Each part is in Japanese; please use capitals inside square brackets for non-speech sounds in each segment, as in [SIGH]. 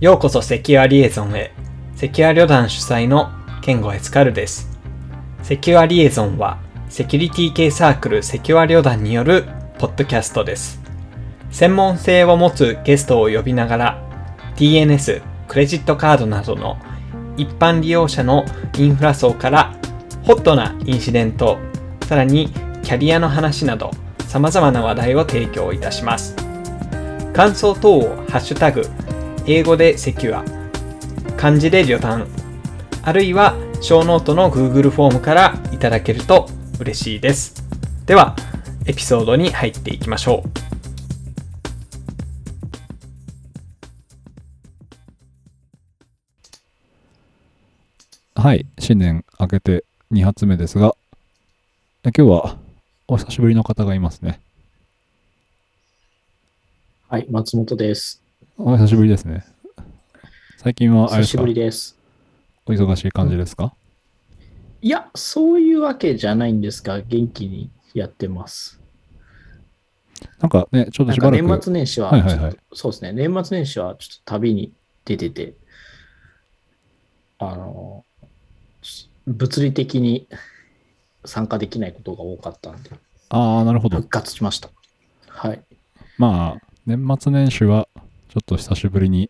ようこそセキュアリエゾンへ。セキュア旅団主催のケンゴエスカルです。セキュアリエゾンは、セキュリティ系サークルセキュア旅団によるポッドキャストです。専門性を持つゲストを呼びながら、DNS、クレジットカードなどの一般利用者のインフラ層からホットなインシデント、さらにキャリアの話など様々な話題を提供いたします。感想等をハッシュタグ、英語で secure、漢字で旅団、あるいはショーノートの Google フォームからいただけると嬉しいです。では、エピソードに入っていきましょう。はい、新年明けて2発目ですが、え今日はお久しぶりの方がいますね。はい、松本です。お久しぶりですね。最近はあれですか？久しぶりです。お忙しい感じですか、いや、そういうわけじゃないんですが、元気にやってます。なんかね、ちょっとなんかしばらく。年末年始は、はいはいはいちょっとそうですね、年末年始はちょっと旅に出てて、あの、物理的に参加できないことが多かったんで、ああ、なるほど復。活しました。はい。まあ、年末年始はちょっと久しぶりに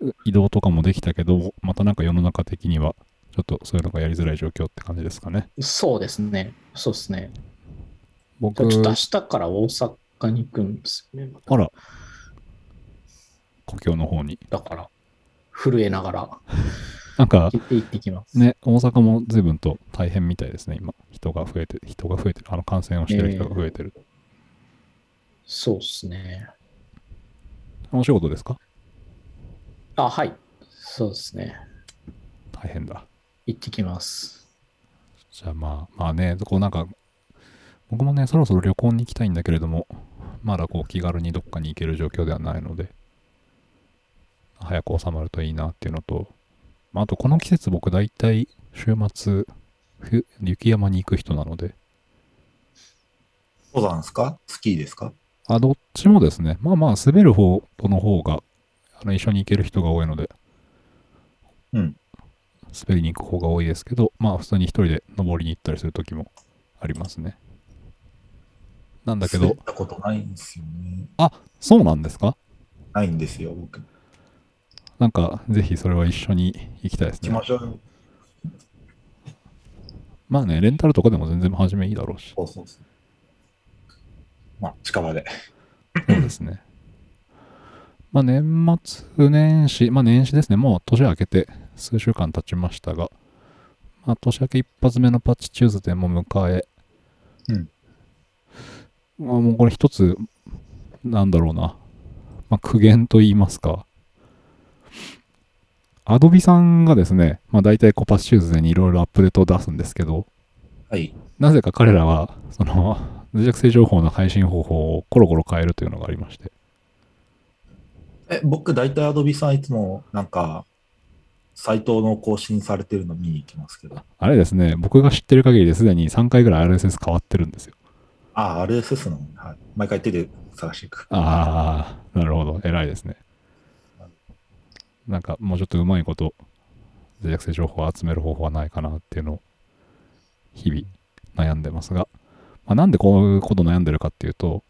う移動とかもできたけど、またなんか世の中的にはちょっとそういうのがやりづらい状況って感じですかね。そうですね。そうですね。僕、ちょっと明日から大阪に行くんですよね。またあら、故郷の方に。だから、震えながらなんか、行って行ってきます。ね、大阪も随分と大変みたいですね、今。人が増えて、人が増えてる。あの、感染をしてる人が増えてる。そうですね。お仕事ですか？あ、はい。そうですね。大変だ。行ってきます。じゃあまあ、まあね、こうなんか、僕もね、そろそろ旅行に行きたいんだけれども、まだこう気軽にどっかに行ける状況ではないので、早く収まるといいなっていうのと、まあ、あとこの季節僕大体週末、ふ雪山に行く人なので、登山ですか？スキーですか？あ、どっちもですね。まあまあ、滑る方との方が、あの、一緒に行ける人が多いので、うん。滑りに行く方が多いですけど、まあ、普通に一人で登りに行ったりする時もありますね。なんだけど滑っ、たことないんですよね。そうなんですか？ないんですよ、僕。行なんか、ぜひそれは一緒に行きたいですねきま。しょうよ。まあね、レンタルとかでも全然初めいいだろうし。そうそうそう。まあ、近場で。そうですね。まあ年末年始、まあ年始ですね。もう年明けて数週間経ちましたが、まあ年明け一発目のパッチチューズデーも迎え、うん。まあもうこれ一つ、なんだろうな。まあ苦言と言いますか。アドビさんがですね、まあ大体こうパッチチューズデーにいろいろアップデートを出すんですけど、はい。なぜか彼らは、その、脆弱性情報の配信方法をコロコロ変えるというのがありまして。え、僕、大体アドビさんいつも、なんか、サイトの更新されてるの見に行きますけど。あれですね、僕が知ってる限りですでに3回ぐらい RSS 変わってるんですよ。あ、RSS の、はい。毎回手で探していく。ああ、なるほど。偉いですね。なんかもうちょっとうまいこと、脆弱性情報を集める方法はないかなっていうのを、日々悩んでますが、まあ、なんでこういうこと悩んでるかっていうと、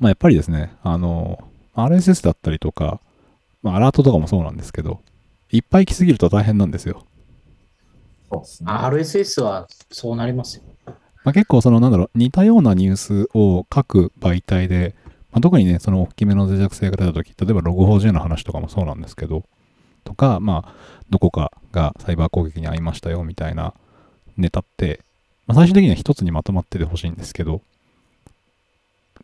まあ、やっぱりですね、あの、RSS だったりとか、まあ、アラートとかもそうなんですけど、いっぱい来すぎると大変なんですよ。そうですね。RSS はそうなりますよ。まあ、結構そのなんだろう似たようなニュースを各媒体で、まあ、特にねその大きめの脆弱性が出た時例えば Log4j の話とかもそうなんですけどとかまあどこかがサイバー攻撃に遭いましたよみたいなネタって、まあ、最終的には一つにまとまっててほしいんですけど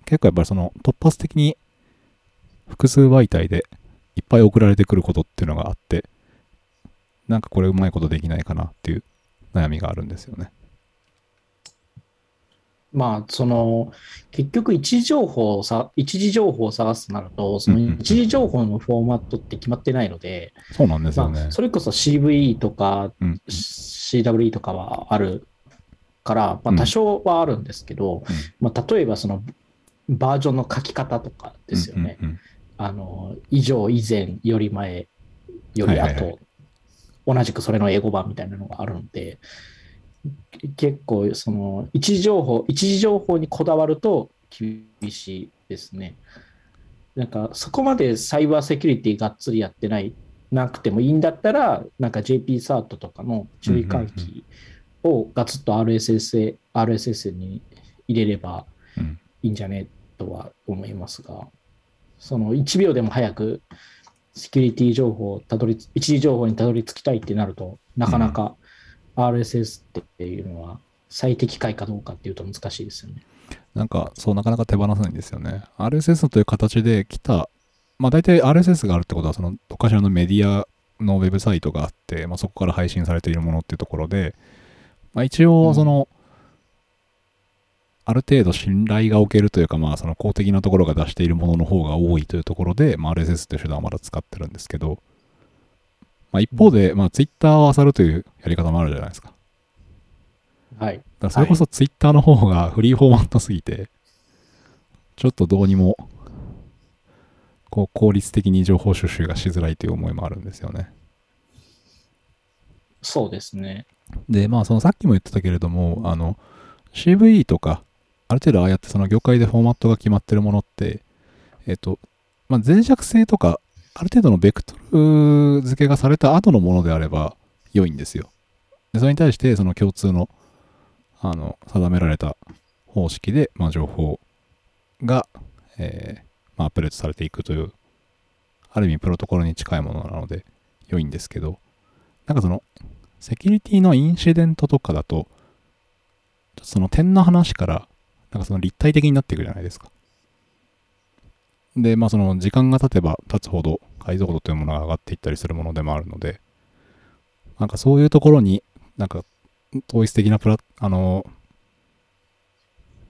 結構やっぱりその突発的に複数媒体でいっぱい送られてくることっていうのがあってなんかこれうまいことできないかなっていう悩みがあるんですよね。まあ、その、結局、一時情報をさ、一時情報を探すとなると、その一時情報のフォーマットって決まってないので、そうなんですよね。まあ、それこそ CV とかうん CWE とかはあるから、まあ、多少はあるんですけど、まあ、例えばそのバージョンの書き方とかですよね。あの、以上、以前、より前、より後、はいはいはい。同じくそれの英語版みたいなのがあるので、結構、その、一時情報、一時情報にこだわると厳しいですね。なんか、そこまでサイバーセキュリティがっつりやってない、なくてもいいんだったら、なんか JP サートとかの注意喚起をガツッと RSS, へ RSS に入れればうんいいんじゃね？とは思いますが、その1秒でも早くセキュリティ情報をたどりつ、一時情報にたどり着きたいってなると、なかなか RSS っていうのは最適解かどうかっていうと難しいですよね。なんか、そう、なかなか手放せないんですよね。RSS という形で来た、まあ大体 RSS があるってことは、その、どっかしらのメディアのウェブサイトがあって、まあそこから配信されているものっていうところで、まあ一応、その、ある程度信頼がおけるというか、まあその公的なところが出しているものの方が多いというところで、まあ RSS という手段をまだ使ってるんですけど、まあ一方で、まあ Twitter を漁るというやり方もあるじゃないですか。はい。だからそれこそツイッターの方がフリーフォーマットすぎて、ちょっとどうにも、こう効率的に情報収集がしづらいという思いもあるんですよね。そうですね。で、まあそのさっきも言ってたけれども、あの、CVE とか、ある程度ああやってその業界でフォーマットが決まってるものって、えっと、まあ脆弱性とか、ある程度のベクトル付けがされた後のものであれば良いんですよ。で、それに対してその共通の、あの、定められた方式で、まあ情報が、えーまあアップデートされていくという、ある意味プロトコルに近いものなので良いんですけど、なんかその、セキュリティのインシデントとかだと、その点の話から、なんかその立体的になっていくじゃないですか。で、まあその時間が経てば経つほど解像度というものが上がっていったりするものでもあるので、なんかそういうところになんか統一的なプラ、あの、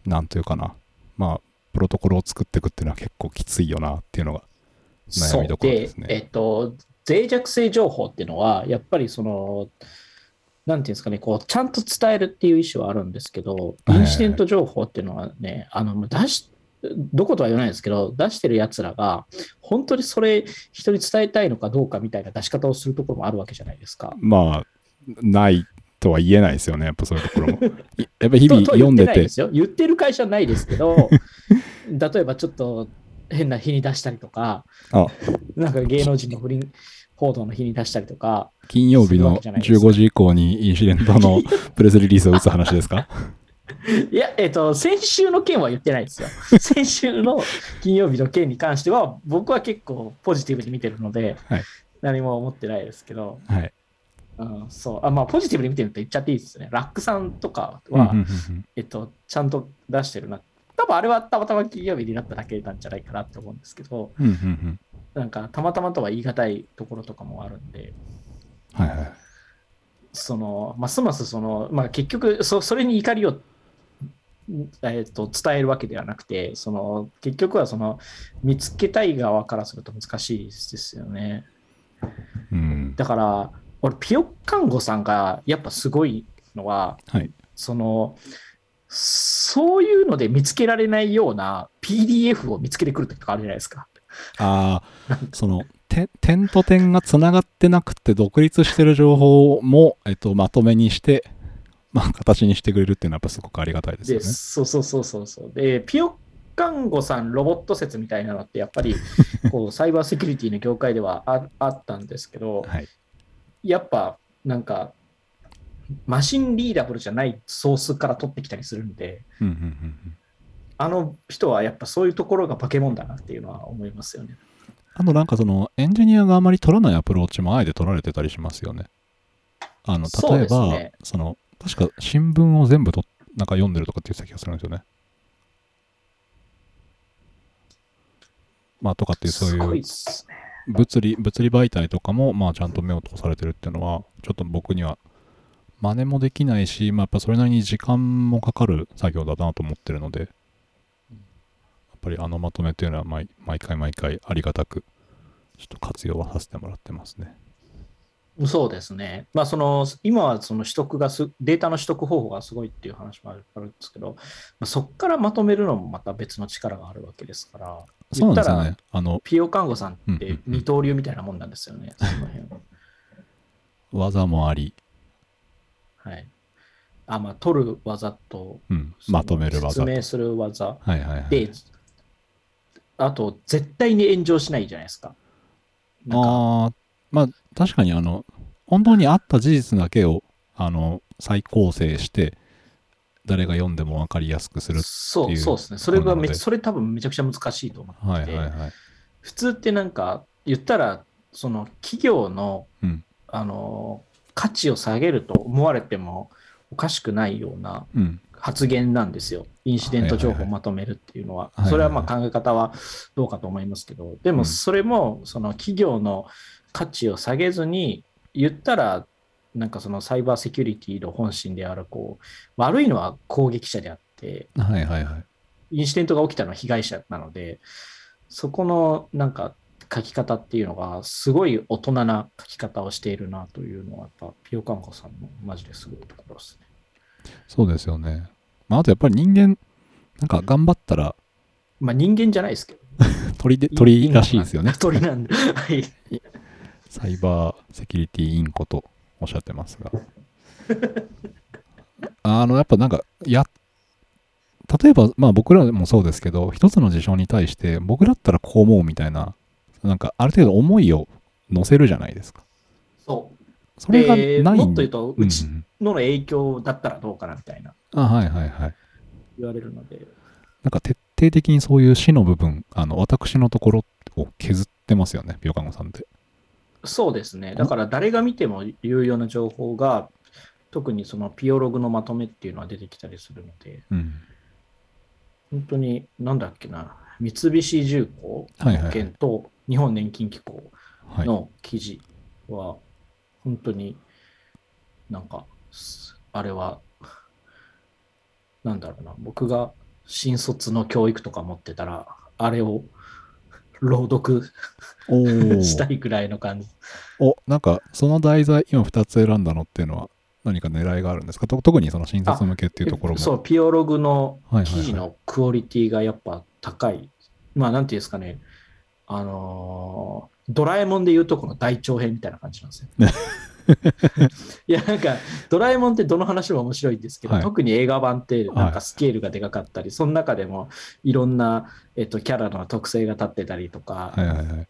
なんというかな、まあ、プロトコルを作っていくっていうのは結構きついよなっていうのが悩みどころですね。えっと、脆弱性情報っていうのは、やっぱりその、なんていうんですかね、こう、ちゃんと伝えるっていう意思はあるんですけど、はいインシデント情報っていうのはね、あの、出し、どことは言わないですけど、出してる奴らが、本当にそれ、人に伝えたいのかどうかみたいな出し方をするところもあるわけじゃないですか。まあ、ないとは言えないですよね、やっぱそういうところも。い [LAUGHS] やっぱ日々読んでて言ってる会社はないですけど、[LAUGHS] 例えばちょっと変な日に出したりとか、あなんか芸能人の不倫報道の日に出したりとか、金曜日のするわけじゃないですか15時以降にインシデントの [LAUGHS] プレスリリースを打つ話ですか？いや、えっ、と、先週の件は言ってないですよ。[LAUGHS] 先週の金曜日の件に関しては、僕は結構ポジティブに見てるので、はい何も思ってないですけど、はい。うん、そう、あまあ、ポジティブに見てるって言っちゃっていいですね。ラックさんとかは、えっと、ちゃんと出してるな。多分あれはたまたま金曜日になっただけなんじゃないかなって思うんですけど、うんうんうんなんかたまたまとは言い難いところとかもあるんで、はいはい。そのますますその、まあ、結局そ、それに怒りを、えっと伝えるわけではなくて、その結局はその見つけたい側からすると難しいですよね。うん。だから、俺、ピヨ看護さんがやっぱすごいのは、はい。その、そういうので見つけられないような PDF を見つけてくるとかあるじゃないですか。ああ、その、て点と点がつながってなくて独立してる情報も、えっと、まとめにして、まあ、形にしてくれるっていうのはやっぱすごくありがたいですよで、ね。そうそうそうそうそう。で、ピヨ看護さんロボット説みたいなのって、やっぱり [LAUGHS] こうサイバーセキュリティの業界ではああったんですけど、はい。やっぱなんか、マシンリーダブルじゃないソースから取ってきたりするんで、うんうんうんうん。あの人はやっぱそういうところが化け物だなっていうのは思いますよね。あとなんかその、エンジニアがあまり取らないアプローチもあえて取られてたりしますよね。あの、例えば、ですねその、確か新聞を全部となんか読んでるとかって言ってた気がするんですよね。まあとかっていうそういいう。物理、物理媒体とかも、まあちゃんと目を通されてるっていうのは、ちょっと僕には真似もできないし、まあやっぱそれなりに時間もかかる作業だなと思ってるので、ぱりあのまとめっていうのは毎毎回毎回ありがたく、ちょっと活用はさせてもらってますね。そうですね。まあ、その、今はその取得がす、データの取得方法がすごいっていう話もあるんですけど、まあ、そこからまとめるのもまた別の力があるわけですから、そうなんですね。あの、たらピオ看護さんってうんうんうん二刀流みたいなもんなんですよね、その辺は。技もあり、はい。あ、まあ、取る技と、うん、まとめる技と。説明する技。はいはいはい。で、あと、絶対に炎上しないじゃないですか。なんかああ、まあ確かにあの、本当にあった事実だけを、あの、再構成して、誰が読んでも分かりやすくする。そう、いうそうですね。それがめそれ多分めちゃくちゃ難しいと思ってて、はいはいはい。普通ってなんか言ったら、その企業の、うんあの価値を下げると思われてもおかしくないようなうん。発言なんですよ。インシデント情報をまとめるっていうのは。それはまあ考え方はどうかと思いますけど、でうんもそれもその企業の価値を下げずに、言ったら、なんかそのサイバーセキュリティの本心である、こう、悪いのは攻撃者であって、はいはいはい。インシデントが起きたのは被害者なので、そこのなんか書き方っていうのが、すごい大人な書き方をしているなというのは、やっぱ、ピオカンコさんのマジですごいところですね。そうですよね。まああとやっぱり人間、なんか頑張ったらまあ人間じゃないですけど。[LAUGHS] 鳥で、鳥らしいですよね。[LAUGHS] 鳥なんで。はい。サイバーセキュリティインコとおっしゃってますが。[LAUGHS] あの、やっぱなんか、や、例えば、まあ僕らもそうですけど、一つの事象に対して、僕だったらこう思うみたいな、なんかある程度思いを乗せるじゃないですか。そう。それがでないんもっと言うと、うちの影響だったらどうかなみたいなあ、はいはいはい。言われるので、なんか徹底的にそういう死の部分、あの、私のところを削ってますよね、ビオカンゴさんって。そうですね。だから誰が見ても有用な情報が、特にそのピオログのまとめっていうのは出てきたりするので、うん。本当に、なんだっけな、三菱重工はいはいはい件と日本年金機構はい。の記事は、本当になんか、すあれは、なんだろうな、僕が新卒の教育とか持ってたら、あれを朗読 [LAUGHS] したいぐらいの感じ。お、なんか、その題材、今2つ選んだのっていうのは、何か狙いがあるんですか？と特にその新卒向けっていうところも。そう、ピオログのはいはいはい記事のクオリティがやっぱ高い。まあ、なんていうんですかね、あのードラえもんでいうとこの大長編みたいな感じなんですよ。[LAUGHS] いや、なんか、ドラえもんってどの話も面白いんですけど、はい特に映画版ってなんはいかスケールがでかかったり、その中でもいろんな、えっと、キャラの特性が立ってたりとか、はいはいはい。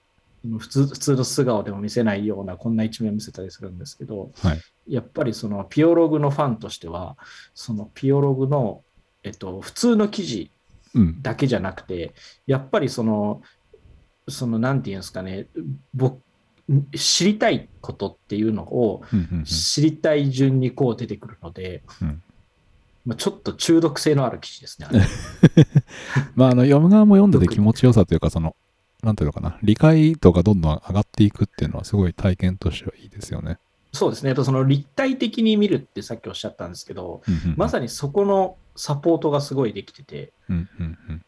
普通普通の素顔でも見せないようなこんな一面を見せたりするんですけど、はいやっぱりそのピオログのファンとしてはそのピオログの、えっと、普通の記事うん。だけじゃなくてやっぱりそのそのなんていうんですかね僕知りたいことっていうのを知りたい順にこう出てくるので、うんまあ、ちょっと中毒性のある記事ですね。[LAUGHS] まあ、あの、読む側も読んでて気持ちよさというか、その、なんていうのかな、理解度がどんどん上がっていくっていうのは、すごい体験としてはいいですよね。そうですね。やっぱその立体的に見るってさっきおっしゃったんですけど、うんうんうんまさにそこのサポートがすごいできてて、うんうんうん。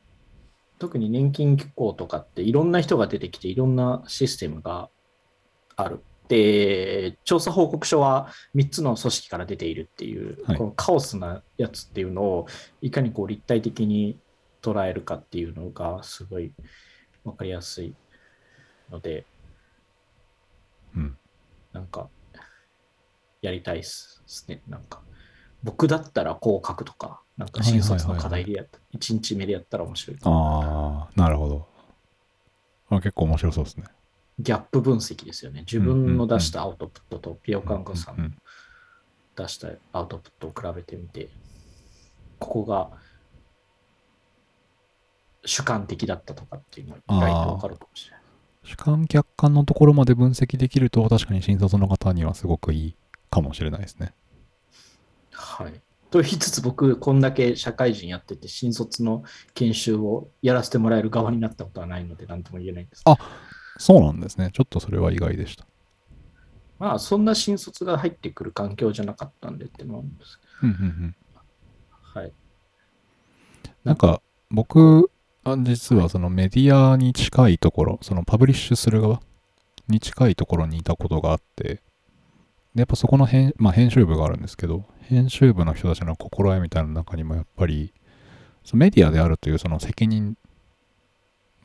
特に年金機構とかっていろんな人が出てきていろんなシステムがある。で、調査報告書は3つの組織から出ているっていう、はいこのカオスなやつっていうのをいかにこう立体的に捉えるかっていうのがすごいわかりやすいので、うんなんかやりたいっすね。なんか僕だったらこう書くとか、なんか新卒の課題でやった、1日目でやったら面白い。ああ、なるほど。あ結構面白そうですね。ギャップ分析ですよね。自分の出したアウトプットとピオカンコさんの出したアウトプットを比べてみて、ここが主観的だったとかっていうのが意外とわかるかもしれない。主観客観のところまで分析できると、確かに新卒の方にはすごくいいかもしれないですね。はい。と言いつつ僕、こんだけ社会人やってて、新卒の研修をやらせてもらえる側になったことはないので、なんとも言えないんです。あそうなんですね。ちょっとそれは意外でした。まあ、そんな新卒が入ってくる環境じゃなかったんでっていうんですうんうんうん。はい。なんか、僕、あ実はそのメディアに近いところ、そのパブリッシュする側に近いところにいたことがあって、で、やっぱそこの編,、まあ、編集部があるんですけど、編集部の人たちの心得みたいな中にもやっぱり、そのメディアであるというその責任、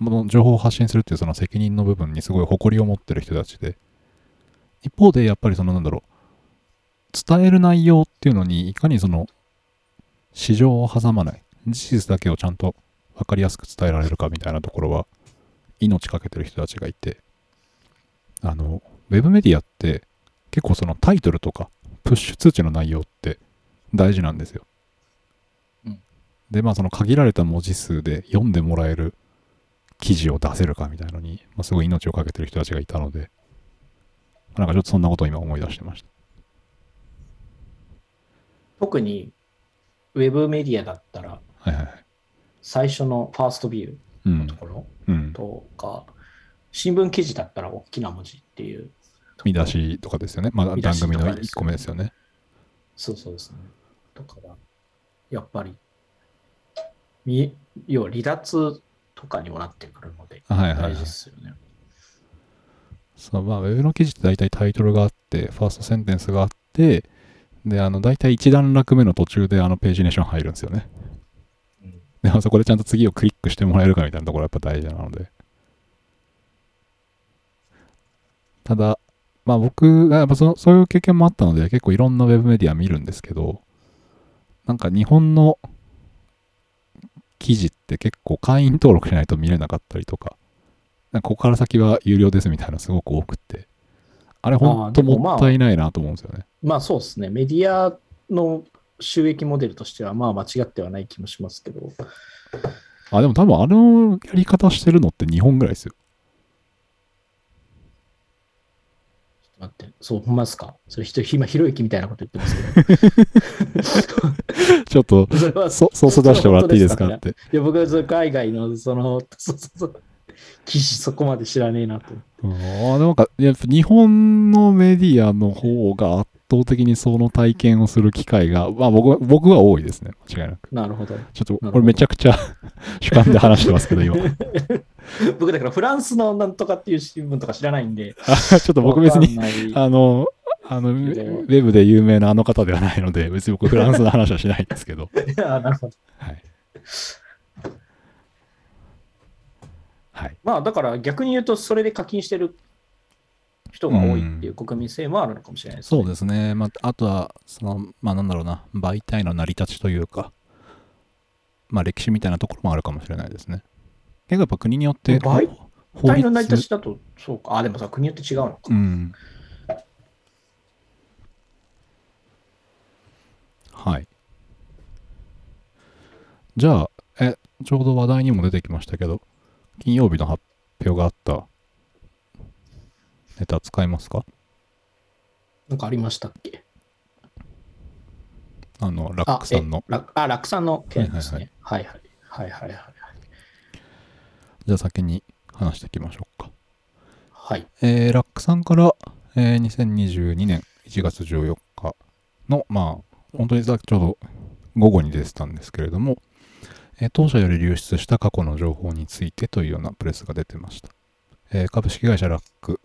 の情報を発信するっていうその責任の部分にすごい誇りを持ってる人たちで、一方でやっぱりそのなんだろう、伝える内容っていうのにいかにその市場を挟まない、事実だけをちゃんと分かりやすく伝えられるかみたいなところは命かけてる人たちがいて、あの、ウェブメディアって結構そのタイトルとかプッシュ通知の内容って大事なんですよ。うんで、まあその限られた文字数で読んでもらえる記事を出せるかみたいのに、まあ、すごい命をかけてる人たちがいたので、なんかちょっとそんなことを今思い出してました。特にウェブメディアだったら、はいはいはい。最初のファーストビューうんのと。ころうん。とか、新聞記事だったら大きな文字っていう。見出。しとかですよね。まあ番組のとかですよね1個目ですよね。そうそうですね。だから、やっぱり、み要は離脱とかにもなってくるので、はいはいはい大事ですよね。そう、まあ、ウェブの記事って大体タイトルがあって、ファーストセンテンスがあって、で、あの、大体一段落目の途中であのページネーション入るんですよね。うんでもそこでちゃんと次をクリックしてもらえるかみたいなところはやっぱ大事なので。ただ、まあ僕がやっぱそそういう経験もあったので結構いろんなウェブメディア見るんですけど、なんか日本の記事って結構会員登録しないと見れなかったりとか、なんかここから先は有料ですみたいなのすごく多くって、あれほんともったいないなと思うんですよね。まあそうですね。メディアの収益モデルとしては、まあ間違ってはない気もしますけど、あ、でも多分あのやり方してるのって日本ぐらいですよ。ちょっと待って、そう、ほんまですか？それ人、今、ひろゆきみたいなこと言ってますけど。[LAUGHS] ちょっと、それはそソース出してもらっていいですか？って。いや、僕はその海外の、その、そうそうそう、記事そこまで知らねえなと。うんあなんか、やっぱ日本のメディアの方が圧倒的にその体験をする機会が、まあ僕は、僕は多いですね。間違いなく。なるほど。ちょっと、これめちゃくちゃ [LAUGHS] 主観で話してますけど、今。[LAUGHS] 僕だからフランスのなんとかっていう新聞とか知らないんで、あ [LAUGHS] ちょっと僕別に、あの、あの、ウェブで有名なあの方ではないので、別に僕フランスの話はしないんですけど。あなるほど。はい。はい。まあだから逆に言うと、それで課金してる人が多いっていう国民性もあるのかもしれないですね。そうですね。まあ、あとは、その、まあなんだろうな、媒体の成り立ちというか、まあ歴史みたいなところもあるかもしれないですね。結構やっぱ国によって、媒法体の成り立律ちだと、そうか。あ、でもさ、国によって違うのか。うん。はい。じゃあ、え、ちょうど話題にも出てきましたけど、金曜日の発表があったネタ使いますか？なんかありましたっけ？あの、ラックさんの。あえラあ、ラックさんの件ですはいね。はいはい。はいはいはい。じゃあ先に話していきましょうか。はい。えーラックさんから、えー2022年1月14日の、まあ、本当にさっきちょうど午後に出てたんですけれども、えー当社より流出した過去の情報についてというようなプレスが出てました。えー株式会社ラック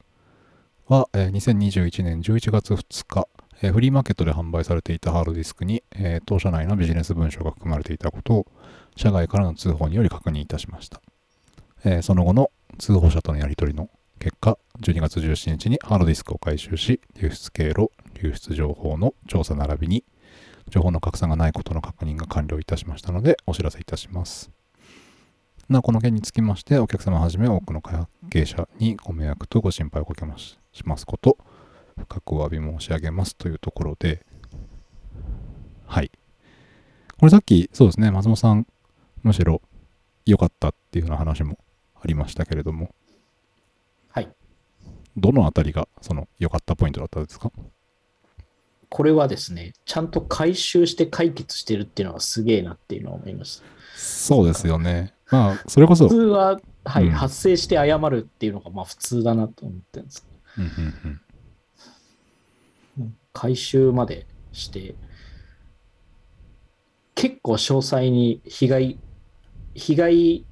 は、えー2021年11月2日、えーフリーマーケットで販売されていたハードディスクに、えー当社内のビジネス文書が含まれていたことを社外からの通報により確認いたしました。えーその後の通報者とのやり取りの結果、12月17日にハードディスクを回収し、流出経路、流出情報の調査並びに、情報の拡散がないことの確認が完了いたしましたので、お知らせいたします。なお、この件につきまして、お客様はじめ多くの関係者にご迷惑とご心配をおかけますしますこと、深くお詫び申し上げますというところで、はい。これさっき、そうですね、松本さん、むしろ良かったっていうような話もありましたけれども、はい。どのあたりがその良かったポイントだったんですか？これはですね、ちゃんと回収して解決してるっていうのはすげえなっていうのを思いました。そうですよね。まあ、それこそ、普通は、はい、うん発生して謝るっていうのがまあ普通だなと思ってるんですうんうん回収までして、結構詳細に被害、被害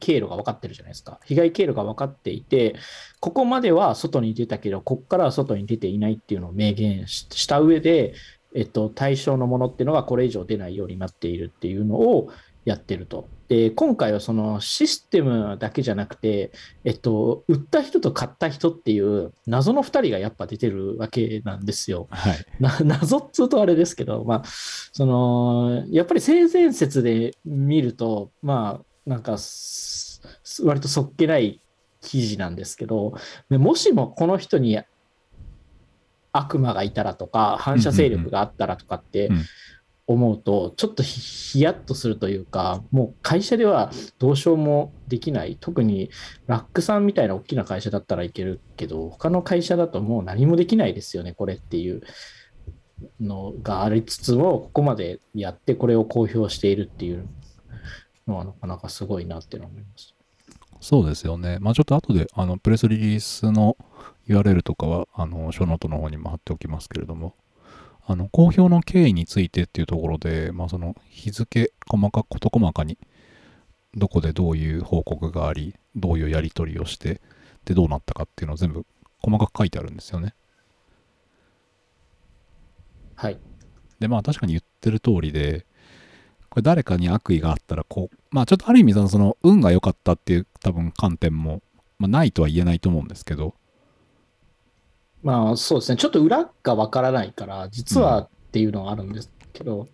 経路が分かってるじゃないですか。被害経路が分かっていて、ここまでは外に出たけど、ここからは外に出ていないっていうのを明言しした上で、えっと、対象のものっていうのがこれ以上出ないようになっているっていうのをやってると。で、今回はそのシステムだけじゃなくて、えっと、売った人と買った人っていう謎の2人がやっぱ出てるわけなんですよ。はい。な謎っつうとあれですけど、まあ、その、やっぱり性善説で見ると、まあ、なんかす、割とそっけない記事なんですけど、でもしもこの人に悪魔がいたらとか、反射勢力があったらとかってうん思うと、ちょっとヒヒヤッとするというか、もう会社ではどうしようもできない。特にラックさんみたいな大きな会社だったらいけるけど、他の会社だともう何もできないですよね、これっていうのがありつつも、ここまでやってこれを公表しているっていうのはなかなかすごいなって思います。そうですよね。まあちょっと後で、あの、プレスリリースの URL とかは、あの、書ノートの方にも貼っておきますけれども、あの、公表の経緯についてっていうところで、まあその、日付、細かく、事細かに、どこでどういう報告があり、どういうやり取りをして、で、どうなったかっていうのを全部細かく書いてあるんですよね。はい。で、まあ確かに言ってる通りで、これ誰かに悪意があったら、こう、まあちょっとある意味その、その運が良かったっていう多分観点も、まあないとは言えないと思うんですけど、まあそうですね、ちょっと裏がわからないから、実はっていうのはあるんですけど、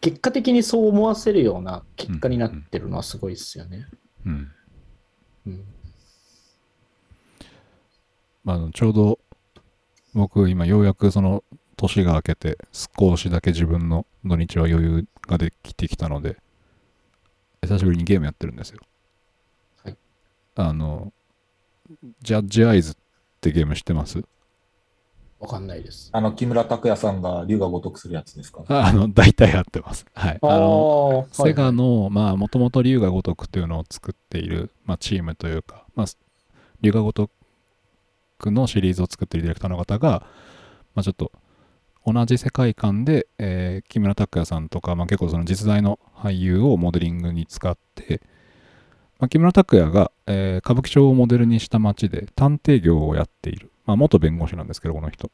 結果的にそう思わせるような結果になってるのはすごいですよね。うん。うん。まあちょうど僕今ようやくその年が明けて少しだけ自分の土日は余裕ができてきたので、久しぶりにゲームやってるんですよ。はい。あの、ジャッジアイズってゲーム知ってます？わかんないです。あの、木村拓哉さんが龍が如くするやつですか？ああの、大体やってます。はい。あの、あーセガの、まあ、もともと龍が如くというのを作っている、まあ、チームというか、まあ、龍が如くのシリーズを作っているディレクターの方が、まあ、ちょっと、同じ世界観で、えー木村拓哉さんとか、まあ、結構その実在の俳優をモデリングに使って、まあ、木村拓哉が、えー歌舞伎町をモデルにした街で探偵業をやっている、まあ、元弁護士なんですけど、この人。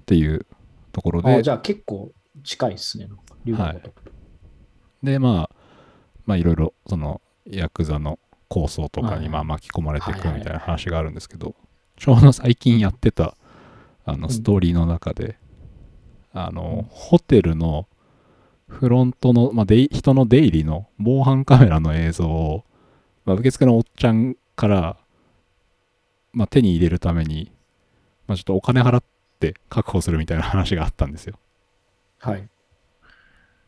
っていうところで。じゃあ結構近いですね。龍が如くで、まあ、まあ、いろいろ、その、ヤクザの構想とかに、はい。まあ、巻き込まれていくはいはいみたいな話があるんですけど、ちょうど最近やってた、あの、ん。ストーリーの中で、あの、ホテルのフロントの、まあ、人の出入りの防犯カメラの映像を、まあ、受付のおっちゃんから、まあ、手に入れるために、まあ、ちょっとお金払って確保するみたいな話があったんですよ。はい。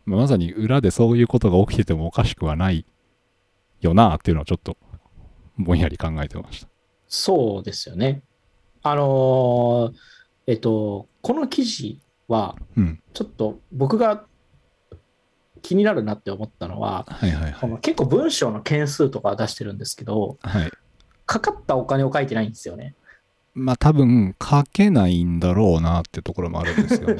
まあまさに裏でそういうことが起きててもおかしくはないよなっていうのをちょっとぼんやり考えてました。そうですよね。あのーえっと、この記事は、うん。ちょっと僕が気になるなって思ったのは、はいはいはい。この結構文章の件数とか出してるんですけど、はい。かかったお金を書いてないんですよね。まあ多分書けないんだろうなってところもあるんですよね。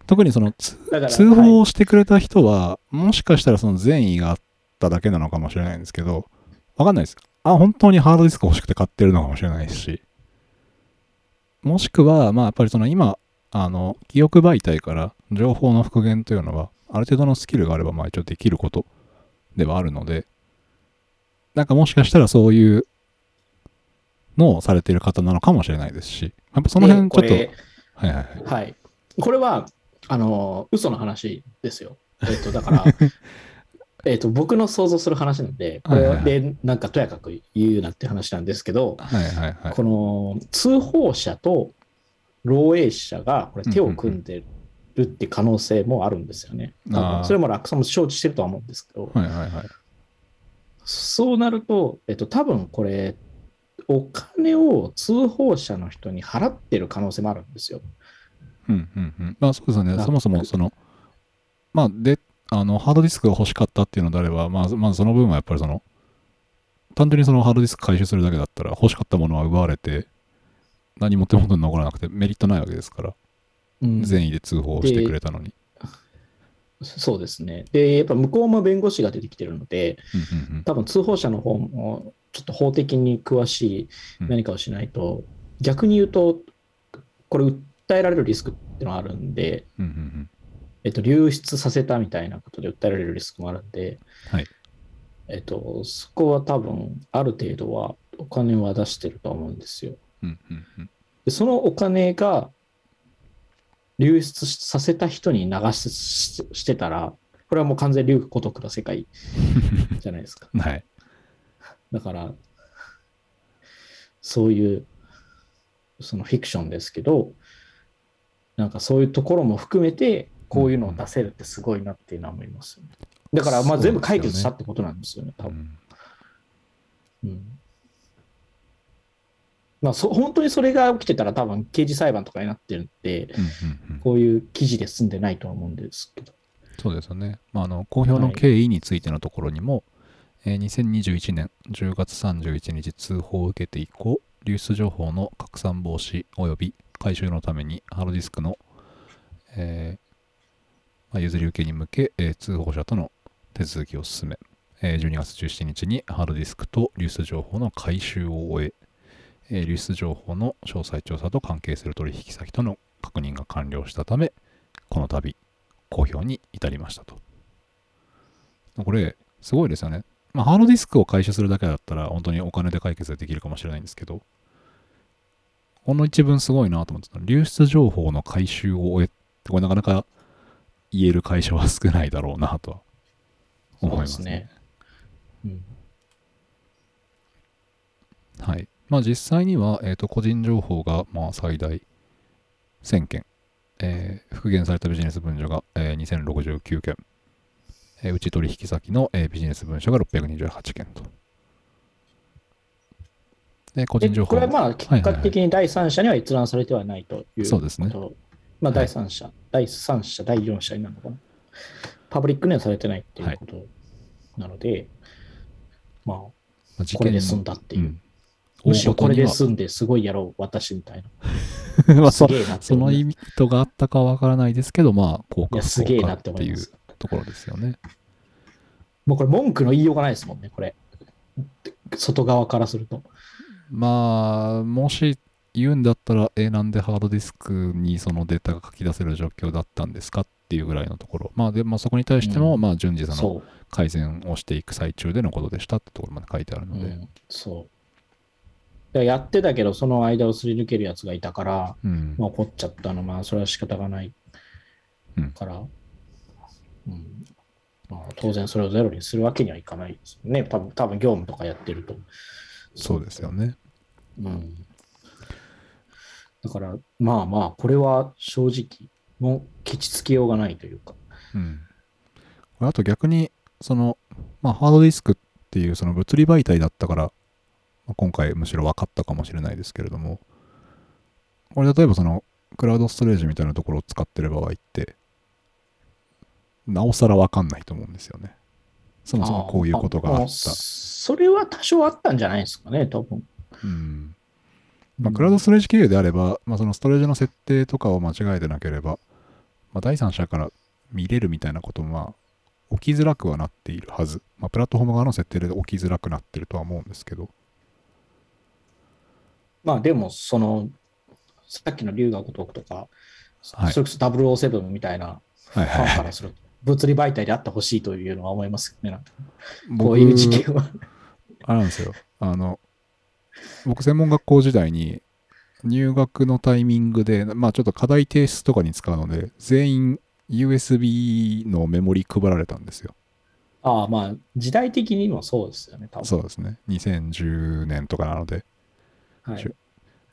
[LAUGHS] 特にその通報をしてくれた人は、もしかしたらその善意があっただけなのかもしれないんですけど、わかんないです。あ、本当にハードディスク欲しくて買ってるのかもしれないし、もしくは、まあやっぱりその今、あの、記憶媒体から情報の復元というのは、ある程度のスキルがあれば、まあ一応できることではあるので、なんかもしかしたらそういうのをされている方なのかもしれないですし、やっぱその辺ちょっと、はいはいはい。はい。これは、あの、嘘の話ですよ。えっと、だから、[LAUGHS] えっと、僕の想像する話なんで、これで、なんかとやかく言うなって話なんですけど、はいはいはい。この通報者と漏洩者がこれ手を組んでるって可能性もあるんですよね。それも楽さんも承知してるとは思うんですけど、はいはいはい。そうなると、えっと、多分これ、お金を通報者の人に払ってる可能性もあるんですよ。うんうんうん。まあそうですよね。あそもそもその、まあで、あの、ハードディスクが欲しかったっていうのであれば、まあ、まずその分はやっぱりその、単純にそのハードディスク回収するだけだったら欲しかったものは奪われて、何も手元に残らなくてメリットないわけですから、うん善意で通報してくれたのに。そうですね。で、やっぱ向こうも弁護士が出てきてるので、多分通報者の方もちょっと法的に詳しい何かをしないと、逆に言うと、これ訴えられるリスクっていうのがあるんで、えっと、流出させたみたいなことで訴えられるリスクもあるんで、はい。えっと、そこは多分、ある程度はお金は出してると思うんですよ。で、そのお金が流出させた人に流しししてたら、これはもう完全に竜孤独な世界 [LAUGHS] じゃないですか。はい。だから、そういう、そのフィクションですけど、なんかそういうところも含めて、こういうのを出せるってすごいなっていうのは思いますよね。だから、まあ全部解決したってことなんですよね、多分。うんうんまあそ、本当にそれが起きてたら多分刑事裁判とかになってるんで、うんうんうんこういう記事で済んでないと思うんですけど。そうですよね。まあ、あの公表の経緯についてのところにも、えー2021年10月31日通報を受けて以降、流出情報の拡散防止及び回収のためにハードディスクの、えーまあ、譲り受けに向け、えー通報者との手続きを進め、えー12月17日にハードディスクと流出情報の回収を終え、えー流出情報の詳細調査と関係する取引先との確認が完了したため、この度、公表に至りましたと。これ、すごいですよね。まあ、ハードディスクを回収するだけだったら、本当にお金で解決できるかもしれないんですけど、この一文すごいなと思ってたの流出情報の回収を終えって、これなかなか言える会社は少ないだろうなとは思いますね。うんはい。まあ実際には、えーと個人情報がまあ最大1000件、えー復元されたビジネス文書が、えー2069件、えーうち取引先の、えービジネス文書が628件と。で、個で人情報これはまあ結果的に第三者には閲覧されてはないということ。そうですねまあはい第三者、第三者、第四者になるのかな。パブリックにはされてないっていうことなので、ままあ事あこれでの済んだっていう。うんむしろこれで大済んですごいやろう、私みたい元にはまあそげえなってその意味とがあったかわからないですけど、まあ、効果や、すげえなって思います。ところですよね。もうこれ文句の言いようがないですもんね、これ。外側からすると。まあ、もし言うんだったら、えーなんでハードディスクにそのデータが書き出せる状況だったんですかっていうぐらいのところ。まあ、でまあ、そこに対しても、うんまあ、順次そのそ改善をしていく最中でのことでしたってところまで書いてあるう。ので。うん、そう。やってたけど、その間をすり抜けるやつがいたから、うん。まあ、怒っちゃったの、まあ、それは仕方がないうんから、うんまあ、当然それをゼロにするわけにはいかないですよね。多分多分業務とかやってると。そうですよね。うん。だから、まあまあ、これは正直、もうケチつけようがないというか。うん。あと逆に、その、まあ、ハードディスクっていうその物理媒体だったから、まあ今回むしろ分かったかもしれないですけれども、これ例えばその、クラウドストレージみたいなところを使ってる場合って、なおさら分かんないと思うんですよね。そもそもこういうことがああった。それは多少あったんじゃないですかね、多分。うん。まあ、クラウドストレージ経由であれば、まあ、そのストレージの設定とかを間違えてなければ、まあ、第三者から見れるみたいなことも、まあ、起きづらくはなっているはず。まあ、プラットフォーム側の設定で起きづらくなってるとは思うんですけど。まあでも、その、さっきの龍が如くとか、はいそれこそ007みたいなはいファン。からすると、物理媒体であってほしいというのは思いますよね。なんかこ僕ういう事件は。あれなんですよ。あの、僕、専門学校時代に、入学のタイミングで、まあちょっと課題提出とかに使うので、全員 USB のメモリ配られたんですよ。ああ、まあ、時代的にもそうですよね、多分。そうですね。2010年とかなので。はい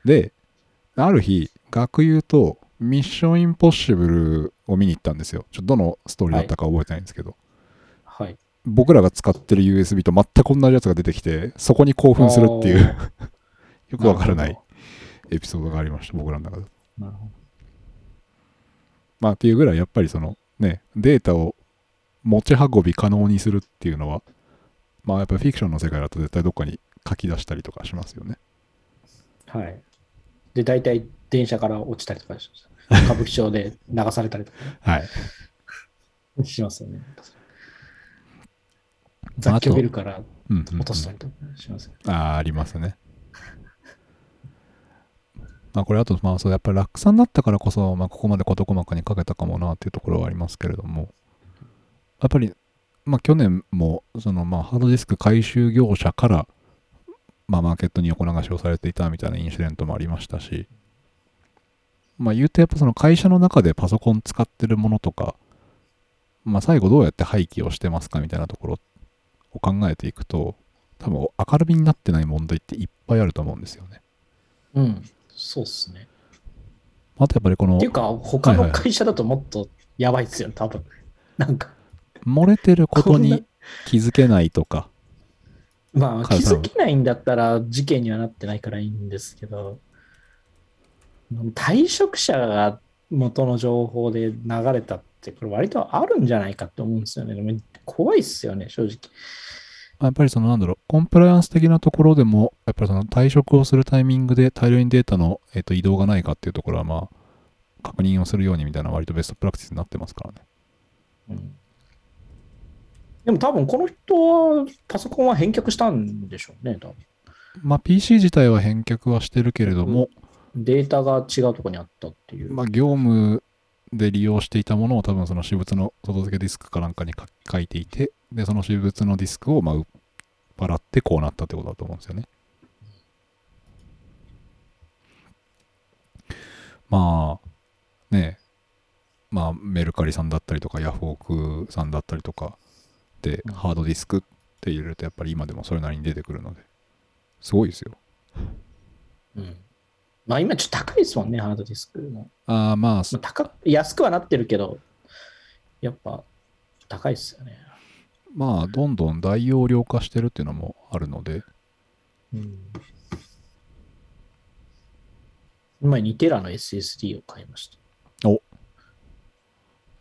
で、ある日、学友とミッションインポッシブルを見に行ったんですよ。ちょっとどのストーリーだったか覚えてないんですけど、はい。僕らが使ってる USB と全く同じやつが出てきて、そこに興奮するっていう、[LAUGHS] よくわからないエピソードがありました、僕らの中で。なるほどまあっていうぐらい、やっぱりそのね、データを持ち運び可能にするっていうのは、まあやっぱりフィクションの世界だと絶対どっかに書き出したりとかしますよね。はい。で、大体電車から落ちたりとかします。[LAUGHS] 歌舞伎町で流されたりとか。はい。しますよね。雑居ビルからうんうんうん落としたりとかしますよね。ああ、ありますね。まあこれあと、まあそう、やっぱり落産だったからこそ、まあここまで事細かにかけたかもなっていうところはありますけれども、やっぱり、まあ去年も、そのまあハードディスク回収業者から、まあマーケットに横流しをされていたみたいなインシデントもありましたし、まあ言うとやっぱその会社の中でパソコン使ってるものとか、まあ最後どうやって廃棄をしてますかみたいなところを考えていくと、多分明るみになってない問題っていっぱいあると思うんですよね。うん、そうっすね。あとやっぱりこのっていうか、他のはいはいはい会社だともっとやばいっすよね、多分。なんか、漏れてることに気づけないとか、まあ、はい気づけないんだったら事件にはなってないからいいんですけど、退職者が元の情報で流れたって、これ割とあるんじゃないかって思うんですよね。でも怖いっすよね、正直。やっぱりそのなんだろう、コンプライアンス的なところでも、やっぱりその退職をするタイミングで大量にデータの、えっと移動がないかっていうところは、まあ、確認をするようにみたいな割とベストプラクティスになってますからね。うんでも多分この人はパソコンは返却したんでしょうね、多分まあ PC 自体は返却はしてるけれども、データが違うところにあったっていう。まあ業務で利用していたものを多分その私物の外付けディスクかなんかに書書いていて、で、その私物のディスクをまあ売っ払ってこうなったってことだと思うんですよね。まあ、ねえ、まあメルカリさんだったりとかヤフオクさんだったりとかハードディスクって入れるとやっぱり今でもそれなりに出てくるので、すごいですよ。うんまあ今ちょっと高いですもんね、ハードディスクも。ああ、まあ、まあ、高安くはなってるけど、やっぱ高いっすよね。まあ、どんどん大容量化してるっていうのもあるので、うん。今2テラの SSD を買いました。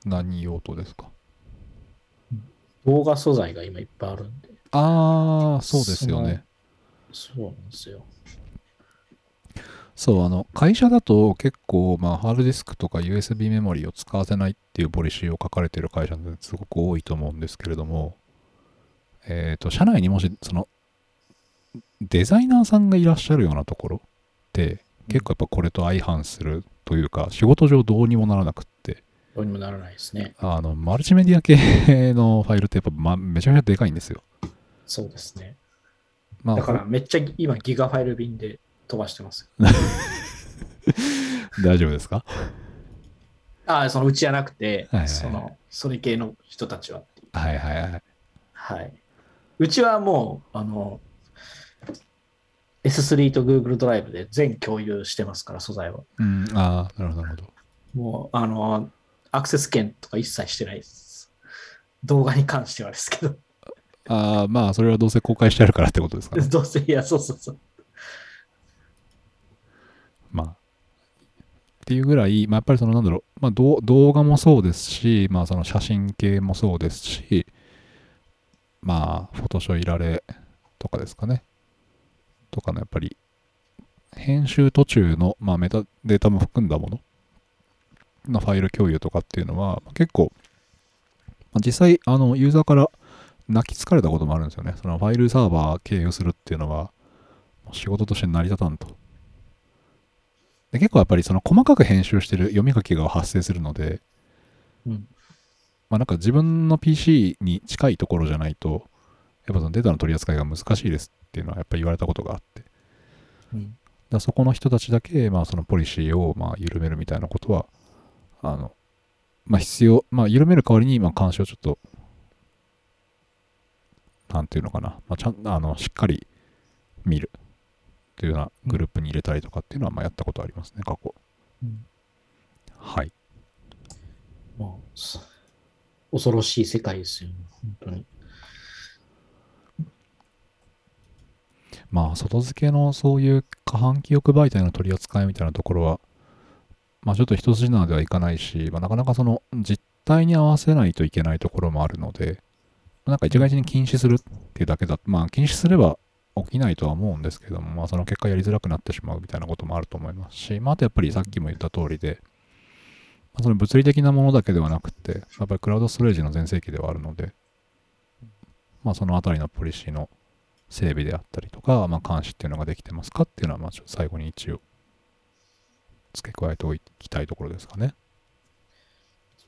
何用途ですか？動画素材が今いっぱいあるんで。ああ、そうですよね。そうなんですよ。そう、あの、会社だと結構、まあ、ハードディスクとか USB メモリーを使わせないっていうポリシーを書かれてる会社ってすごく多いと思うんですけれども、えっ、と、社内にもし、その、デザイナーさんがいらっしゃるようなところって、結構やっぱこれと相反するというか、仕事上どうにもならなくどうにもならないですね。あの、マルチメディア系のファイルってやっぱ、ま、めちゃめちゃでかいんですよ。そうですね。まあ、だからめっちゃ今ギガファイル便で飛ばしてます。[LAUGHS] 大丈夫ですか？ああ、そのうちじゃなくて、はいはいはいその、それ系の人たちは。はいはいはい。はい。うちはもう、あの、S3 と Google ドライブで全共有してますから、素材は。うん、ああ、なるほど、なるほど。もう、あの、アクセス権とか一切してないです。動画に関してはですけど。ああ、まあ、それはどうせ公開してあるからってことですかね。[LAUGHS] どうせ、いや、そうそうそう。まあ。っていうぐらい、まあ、やっぱりその、なんだろう、まあ、動動画もそうですし、まあ、その写真系もそうですし、まあ、フォトショーいられとかですかね。とかの、やっぱり、編集途中の、まあ、メタデータも含んだもののファイル共有とかっていうのは、結構、まあ、実際、あの、ユーザーから泣きつかれたこともあるんですよね。そのファイルサーバー経由するっていうのは、仕事として成り立たんと。で結構やっぱりその細かく編集してる読み書きが発生するので、うん。まあなんか自分の PC に近いところじゃないと、やっぱそのデータの取り扱いが難しいですっていうのはやっぱり言われたことがあって、うん。らそこの人たちだけ、まあそのポリシーをまあ緩めるみたいなことは、あの、まあ必要、まあ緩める代わりに、まあ監視をちょっと、なんていうのかな、まあちゃん、あの、しっかり見るというようなグループに入れたりとかっていうのは、まあやったことありますね、過去。うんはい。まあ、そ恐ろしい世界ですよね、本当に。まあ、外付けのそういう過半記憶媒体の取り扱いみたいなところは、まあちょっと一筋縄ではいかないし、まあ、なかなかその実態に合わせないといけないところもあるので、なんか一概に禁止するっていうだけだまあ禁止すれば起きないとは思うんですけども、まあその結果やりづらくなってしまうみたいなこともあると思いますし、まああとやっぱりさっきも言った通りで、あその物理的なものだけではなくて、やっぱりクラウドストレージの全盛期ではあるので、まあ、そのあたりのポリシーの整備であったりとか、まあ、監視っていうのができてますかっていうのは、まあ、最後に一応付け加えておきたいところですかね。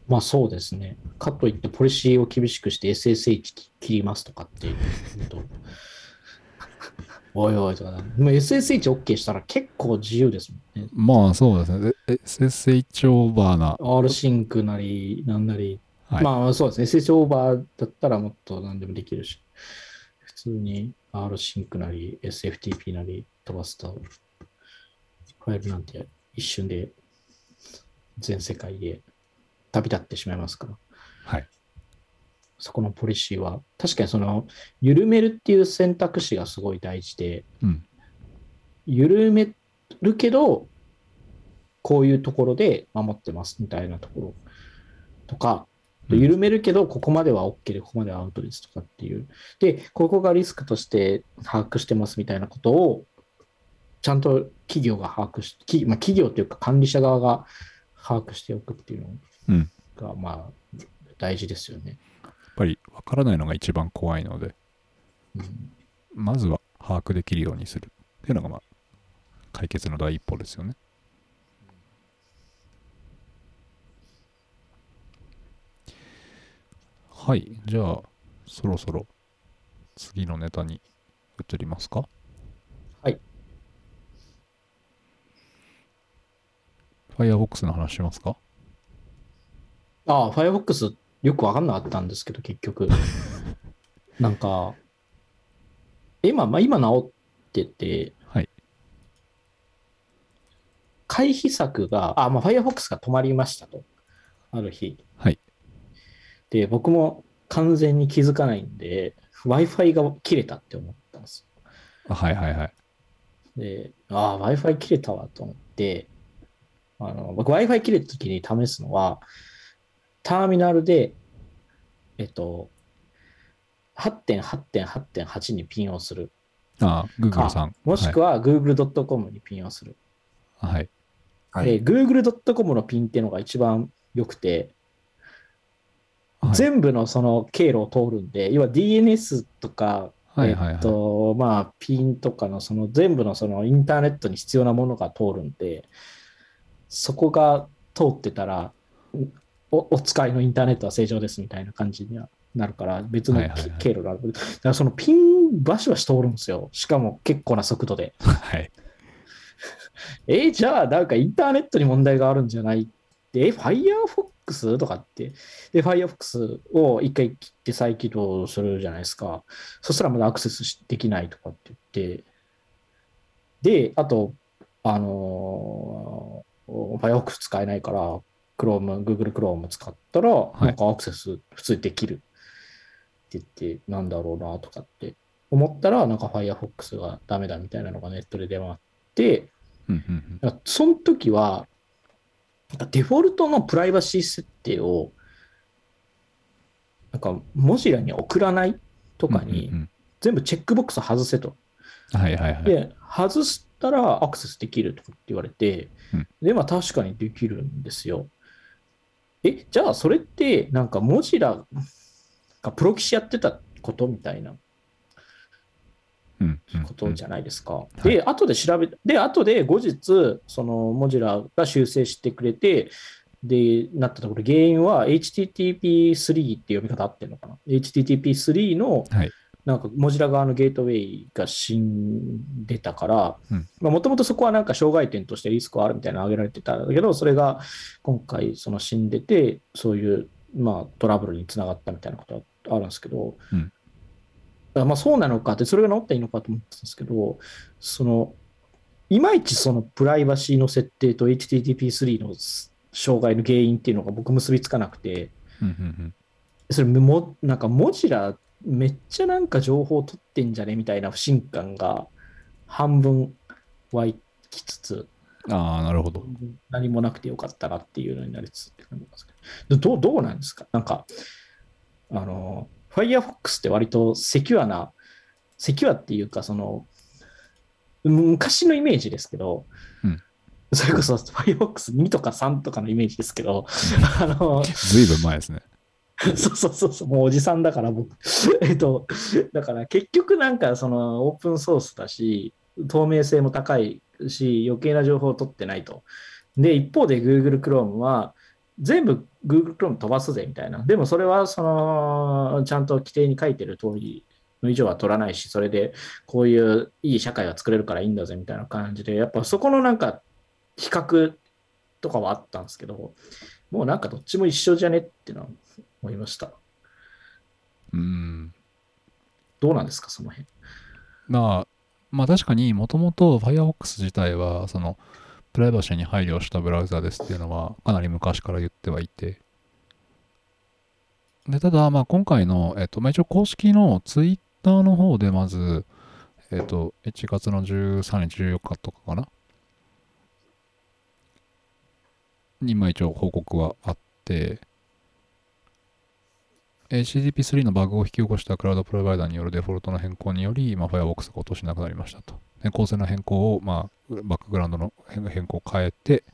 まあそうですね。かといって、ポリシーを厳しくして SSH 切りますとかっていうと、[LAUGHS] おいおいとか、でも SSH OK したら結構自由ですもんね。まあそうですね。で SSH オーバーな、 rsync なり、なんなり、はいまあそうですね。SSH オーバーだったらもっと何でもできるし、普通に rsync なり、SFTP なり飛ばすと、ファイルなんて一瞬で全世界で旅立ってしまいますから。はい。そこのポリシーは、確かにその、緩めるっていう選択肢がすごい大事で、うん。緩めるけど、こういうところで守ってますみたいなところとか、うん緩めるけど、ここまでは OK で、ここまではアウトですとかっていう。で、ここがリスクとして把握してますみたいなことを、ちゃんと企業が把握し、きまあ、企業というか管理者側が把握しておくっていうのうんが、まあ、大事ですよね。やっぱり分からないのが一番怖いので、うんまずは把握できるようにするっていうのが、まあ、解決の第一歩ですよね。はい。じゃあ、そろそろ次のネタに移りますか？はい。Firefox の話しますか？ああ、Firefox よくわかんなかったんですけど、結局。[LAUGHS] なんか、今、まあ、今治ってて、はい。回避策が、あ、まあ、Firefox が止まりましたと。ある日。はい。で、僕も完全に気づかないんで、Wi-Fi が切れたって思ったんです。あはいはいはい。で、ああ、Wi-Fi 切れたわと思って、あの僕 Wi-Fi 切れた時に試すのは、ターミナルで、えっと、8.8.8.8にピンをするあ、Google かさん。もしくは google.com にピンをする。はい。はい。はい。で、google.com のピンっていうのが一番良くて、はい全部のその経路を通るんで、要は DNS とか、はいはいはいえっと、まあ、ピンとかのその全部のそのインターネットに必要なものが通るんで、そこが通ってたら、おお使いのインターネットは正常ですみたいな感じにはなるから、別の経路がある。だからそのピンバシバシ通るんですよ。しかも結構な速度で。[LAUGHS] はい。えーじゃあ、なんかインターネットに問題があるんじゃない？って、え、Firefox とかって。で、Firefox を一回切って再起動するじゃないですか。そしたらまだアクセスしできないとかって言って。で、あと、あのー Firefox 使えないから、Chrome、Google Chrome 使ったら、いなんかアクセス普通にできるって言って、なんだろうなとかって思ったら、なんか Firefox がダメだみたいなのがネットで出回って、その時は、なんかデフォルトのプライバシー設定を、なんか文字欄に送らないとかに全部チェックボックス外せと。うんはいはいはい。で、外したらアクセスできるとかって言われてうん、で、まあ確かにできるんですよ。え、じゃあそれってなんか文字欄がプロキシやってたことみたいなことじゃないですか。いで、後で調べ、で、後で後日、そのモジュラが修正してくれて、で、なったところ、原因は HTTP3 って読み方合ってるのかな ?HTTP3 の、はい。なんか、モジュラ側のゲートウェイが死んでたからうん、もともとそこはなんか障害点としてリスクはあるみたいなの挙げられてたんだけど、それが今回、その死んでて、そういう、まあ、トラブルにつながったみたいなことはあるんですけど、うん。まあそうなのかって、それが治ったらいいのかと思ってたんですけど、その、いまいちそのプライバシーの設定と HTTP3 の障害の原因っていうのが僕結びつかなくて、うんうん。それも、なんかモジラめっちゃなんか情報取ってんじゃねみたいな不信感が半分湧きつつ、うんああ、なるほど。何もなくてよかったなっていうのになりつつって感じすけど、どうどうなんですか？なんか、あの、Firefox って割とセキュアな、セキュアっていうか、その、む昔のイメージですけど、うんそれこそ Firefox2 とか3とかのイメージですけど、あの、[LAUGHS] ずいぶん前ですね。[LAUGHS] そうそうそうそう、もうおじさんだから僕。[LAUGHS] えっと、だから結局なんかそのオープンソースだし、透明性も高いし、余計な情報を取ってないと。で、一方で Google Chrome は、全部 Google Chrome 飛ばすぜみたいな。でもそれはその、ちゃんと規定に書いてる通りの以上は取らないし、それでこういういい社会は作れるからいいんだぜみたいな感じで、やっぱそこのなんか比較とかはあったんですけど、もうなんかどっちも一緒じゃねっていうのは思いました。うん。どうなんですか、その辺。まあ、まあ確かにもともと Firefox 自体は、その、プライバシーに配慮したブラウザですっていうのはかなり昔から言ってはいて。で、ただ、まあ今回の、えっと、まあ一応公式の Twitter の方でまず、えっと、1月の13日、14日とかかなに、まあ一応報告はあって、HTTP3 のバグを引き起こしたクラウドプロバイダーによるデフォルトの変更により、まあ、Firefox が落としなくなりましたと。で構成の変更を、まあ、バックグラウンドの変更を変えて、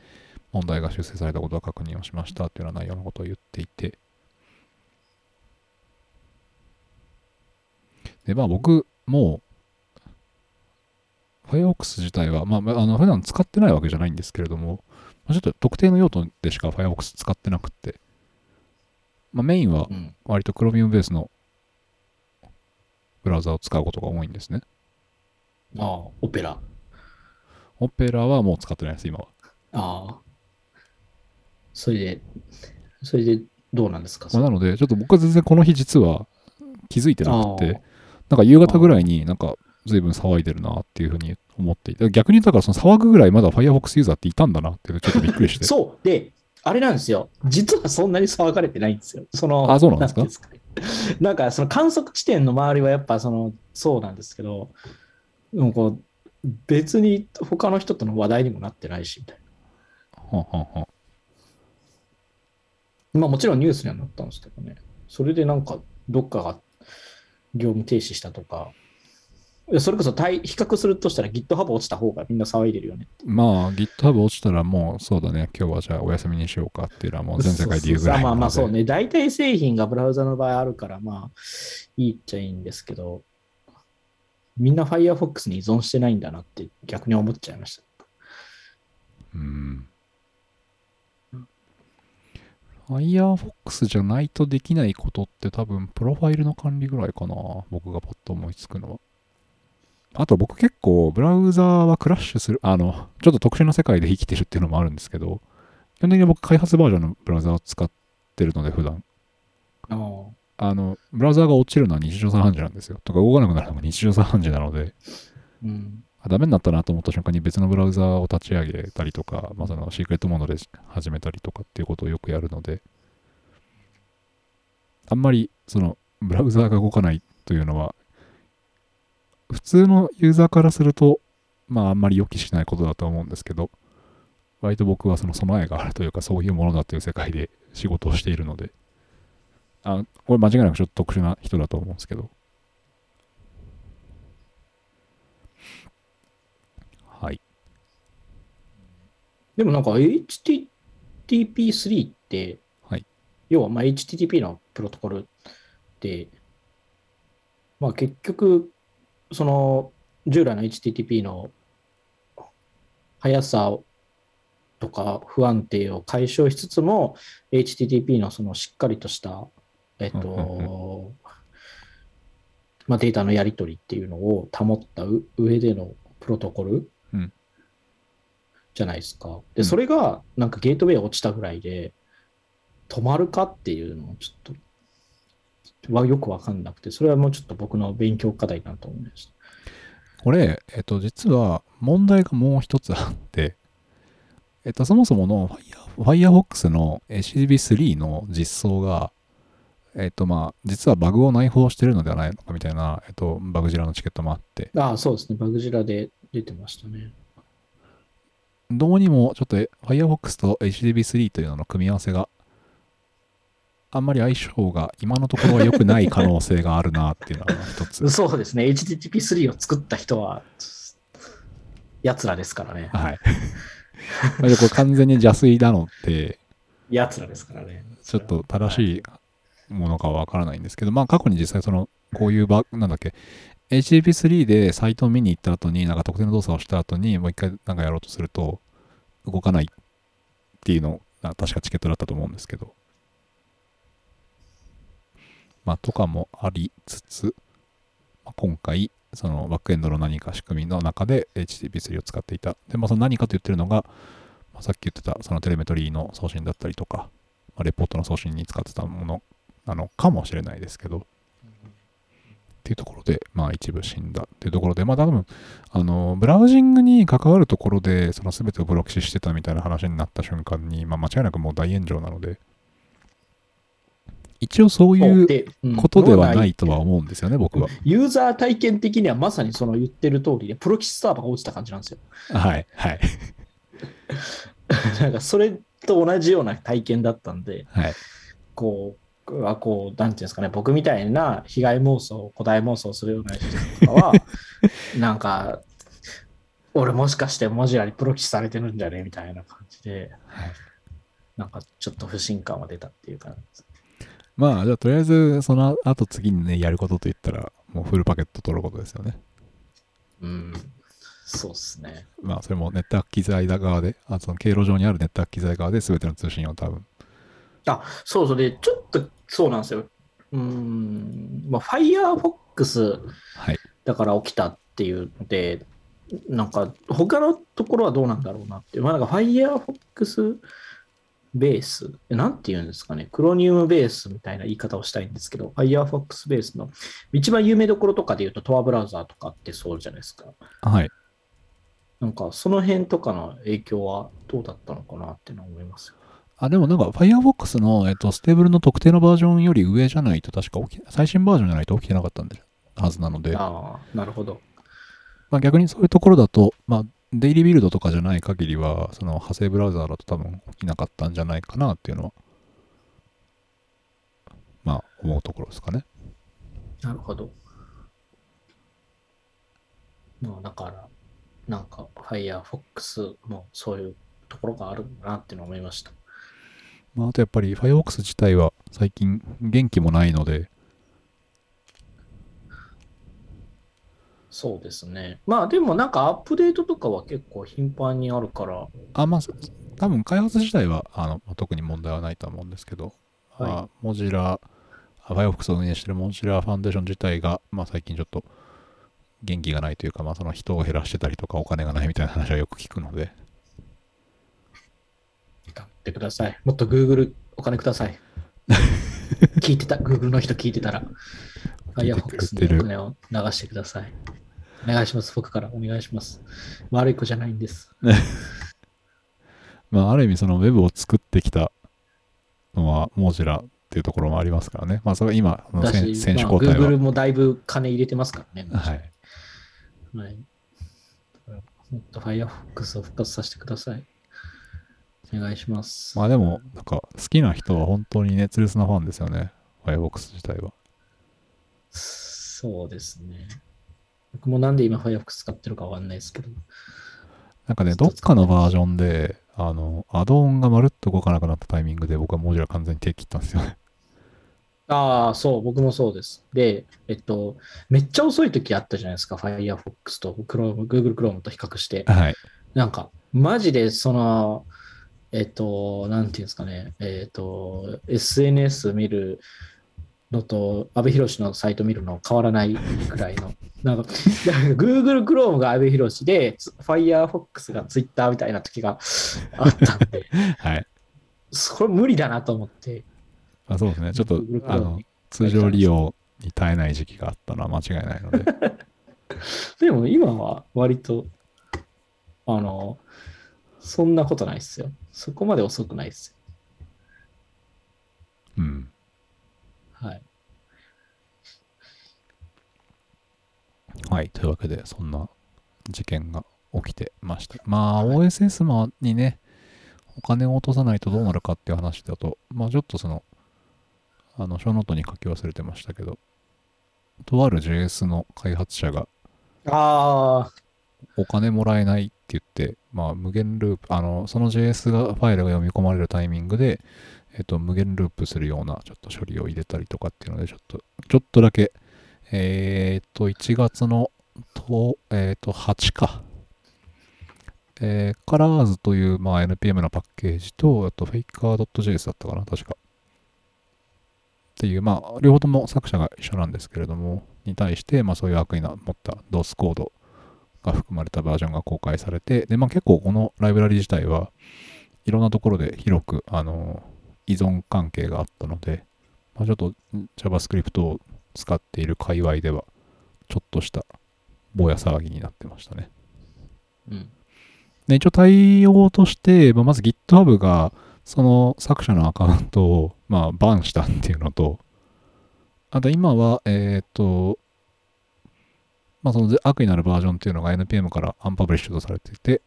問題が修正されたことは確認をしましたというような内容のことを言っていて、で、まあ僕も、Firefox 自体は、まあ、あの普段使ってないわけじゃないんですけれども、ちょっと特定の用途でしか Firefox 使ってなくて、まあ、メインはうん。割と Chromium ベースのブラウザを使うことが多いんですね。ああ、オペラ。オペラはもう使ってないです、今は。ああ。それで、それでどうなんですか、まあ、なので、ちょっと僕は全然この日実は気づいてなくあて、なんか夕方ぐらいになんか随分騒いでるなっていうふうに思っていて、逆にだからその騒ぐぐらいまだ Firefox ユーザーっていたんだなっていうのちょっとびっくりして。[LAUGHS] そう。で、あれなんですよ。実はそんなに騒がれてないんですよ。その、あそうなんですか？なんか、その観測地点の周りはやっぱその、そうなんですけど、でもこう、別に他の人との話題にもなってないし、みたいな。まあもちろんニュースにはなったんですけどね。それでなんか、どっかが業務停止したとか、それこそ対比較するとしたら GitHub 落ちた方がみんな騒いでるよね。まあ GitHub 落ちたらもうそうだね、今日はじゃあお休みにしようかっていうのはもう全世界で言うぐらいまあまあそうね。大体製品がブラウザの場合あるから、まあ、いいっちゃいいんですけど、みんな Firefox に依存してないんだなって逆に思っちゃいました。うん。Firefox じゃないとできないことって多分プロファイルの管理ぐらいかな。僕がパッと思いつくのは。あと僕結構ブラウザーはクラッシュする、あの、ちょっと特殊な世界で生きてるっていうのもあるんですけど、基本的に僕開発バージョンのブラウザーを使ってるので普段。あの、ブラウザーが落ちるのは日常茶飯事なんですよ。とか動かなくなるのが日常茶飯事なので、うん。あダメになったなと思った瞬間に別のブラウザーを立ち上げたりとか、まあ、そのシークレットモードで始めたりとかっていうことをよくやるので、あんまりそのブラウザーが動かないというのは、普通のユーザーからすると、まああんまり予期しないことだと思うんですけど、割と僕はその備えがあるというかそういうものだという世界で仕事をしているので、あこれ間違いなくちょっと特殊な人だと思うんですけど、はい。でもなんか HTTP3 って、はい要はまあ HTTP のプロトコルで、まあ結局、その従来の HTTP の速さとか不安定を解消しつつも、HTTP のそのしっかりとした、えっと、まあ、データのやり取りっていうのを保ったう上でのプロトコルうんじゃないですか。で、うんそれがなんかゲートウェイ落ちたぐらいで止まるかっていうのをちょっとはよくわかんなくて、それはもうちょっと僕の勉強課題だなと思いました。これ、えっと、実は問題がもう一つあって、えっと、そもそもの Fire- Firefox の HTTP3 の実装が、えっと、まあ、実はバグを内包してるのではないのかみたいな、えっと、バグジラのチケットもあって、ああ、そうですね。バグジラで出てましたね。どうにもちょっと Firefox と HTTP3 というのの組み合わせがあんまり相性が今のところは良くない可能性があるなっていうのが一つ。そうですね。HTTP3 を作った人は、奴らですからね。はい。これ完全に邪推なのって、やつらですからね。ちょっと正しいものかはわからないんですけど、まあ過去に実際その、こういうバなんだっけ、HTTP3 でサイトを見に行った後に、なんか特定の動作をした後に、もう一回なんかやろうとすると、動かないっていうの、な確かチケットだったと思うんですけど、まあとかもありつつ、まあ今回、そのバックエンドの何か仕組みの中で HTTP3 を使っていた。で、まあその何かと言ってるのが、まあ、さっき言ってたそのテレメトリーの送信だったりとか、まあレポートの送信に使ってたものなのかもしれないですけど、っていうところで、まあ一部死んだっていうところで、まあ多分、あの、ブラウジングに関わるところで、その全てをプロキシしてたみたいな話になった瞬間に、まあ間違いなくもう大炎上なので、一応そういうことではないとは思うんですよね、僕は。ユーザー体験的にはまさにその言ってる通りで、プロキシサーバーが落ちた感じなんですよ。はい、はい、[LAUGHS] なんかそれと同じような体験だったんで、はい。こう、あこう、なんていうんですかね、僕みたいな被害妄想、古代妄想するような人とかは、[LAUGHS] なんか、俺もしかして文字ありプロキシされてるんじゃね？みたいな感じで、はいなんかちょっと不信感は出たっていう感じです。まあ、じゃあとりあえず、その後次にね、やることといったら、もうフルパケット取ることですよね。うん、そうっすね。まあ、それもネットワーク機材側で、あその経路上にあるネットワーク機材側で全ての通信を多分。あ、そうそうで、ちょっとそうなんですよ。うーん、まあ、Firefox はい。だから起きたっていうので、なんか他のところはどうなんだろうなっていう。まあ、なんか Firefox ベース、なんて言うんですかね、クロニウムベースみたいな言い方をしたいんですけど、Firefox ベースの一番有名どころとかで言うと Tor ブラウザーとかってそうじゃないですか。はい。なんかその辺とかの影響はどうだったのかなってのは思いますよ。あ、でもなんか Firefox の、えっと、 stable の特定のバージョンより上じゃないと確か起き、最新バージョンじゃないと起きてなかったんで、はずなので、ああ、なるほど。まあ逆にそういうところだと、まあ、 daily build とかじゃない限りは、その派生ブラウザーだと多分起きなかったんじゃないかなっていうのは、まあ思うところですかね。なるほど。まあだから、なんか Firefox もそういうところがあるんだなっていうのを思いました。まああとやっぱり Firefox 自体は最近元気もないので、そうですね。まあでもなんかアップデートとかは結構頻繁にあるから、あ、まあ、そ多分開発自体はあの特に問題はないとは思うんですけど、はいまあ、モジラ、Firefox を運営しているモジラファンデーション自体が、まあ、最近ちょっと元気がないというか、まあ、その人を減らしてたりとかお金がないみたいな話はよく聞くので、頑張ってください。もっと Google お金ください。[LAUGHS] 聞いてた、Google の人聞いてたら、Firefox てるにお金を流してください。お願いします。僕からお願いします。悪い子じゃないんです。[LAUGHS] まあ、ある意味その Web を作ってきたのはモジラっていうところもありますからね。まあ、それは今、あのだ選手交代 Google は。もだいぶ金入れてますからね。はい。はい。もっと Firefox を復活させてください。お願いします。まあでも、なんか好きな人は本当に熱烈なファンですよね。Firefox 自体は。そうですね。僕もなんで今 Firefox 使ってるかわかんないですけど。なんかね、どっかのバージョンで、あの、アドオンがまるっと動かなくなったタイミングで僕はモジュラ完全に手切ったんですよね。[LAUGHS] ああ、そう、僕もそうです。で、えっと、めっちゃ遅い時あったじゃないですか。Firefox と Chrome、Google Chrome と比較して。はい。なんか、マジでその、えっと、なんていうんですかね、えっと、SNS 見るのと、阿部寛のサイト見るの変わらないくらいの。なんか、[LAUGHS] Google Chrome が阿部寛で、Firefox が Twitter みたいな時があったんで、[LAUGHS] はい。それ無理だなと思って。あそうですね。ちょっとあの、通常利用に耐えない時期があったのは間違いないので。[LAUGHS] でも今は割と、あの、そんなことないっすよ。そこまで遅くないっすよ。うん。はい。はい。というわけで、そんな事件が起きてました。まあ、OSS もにね、お金を落とさないとどうなるかっていう話だと、まあちょっとその、あの、ショーノートに書き忘れてましたけど、とある JS の開発者が、ああ、お金もらえないって言って、まあ、無限ループ、あの、その JS がファイルが読み込まれるタイミングで、えっと、無限ループするようなちょっと処理を入れたりとかっていうので、ちょっと、ちょっとだけ、えーっと、1月の、と、えーっと、8か。えー、カラーズという、まあ、NPM のパッケージと、あと、faker.js だったかな、確か。っていう、まあ、両方とも作者が一緒なんですけれども、に対して、まあ、そういう悪意の持った DOS コードが含まれたバージョンが公開されて、で、まあ、結構このライブラリ自体はいろんなところで広く、あの、依存関係があったので、まあ、ちょっと JavaScript を使っている界隈では、ちょっとしたぼや騒ぎになってましたね。うん。で、一応対応として、まあ、まず GitHub がその作者のアカウントを、まあ、バンしたっていうのと、あと今は、えっ、と、まあ、その悪意のあるバージョンっていうのが NPM からアンパブリッシュとされていて、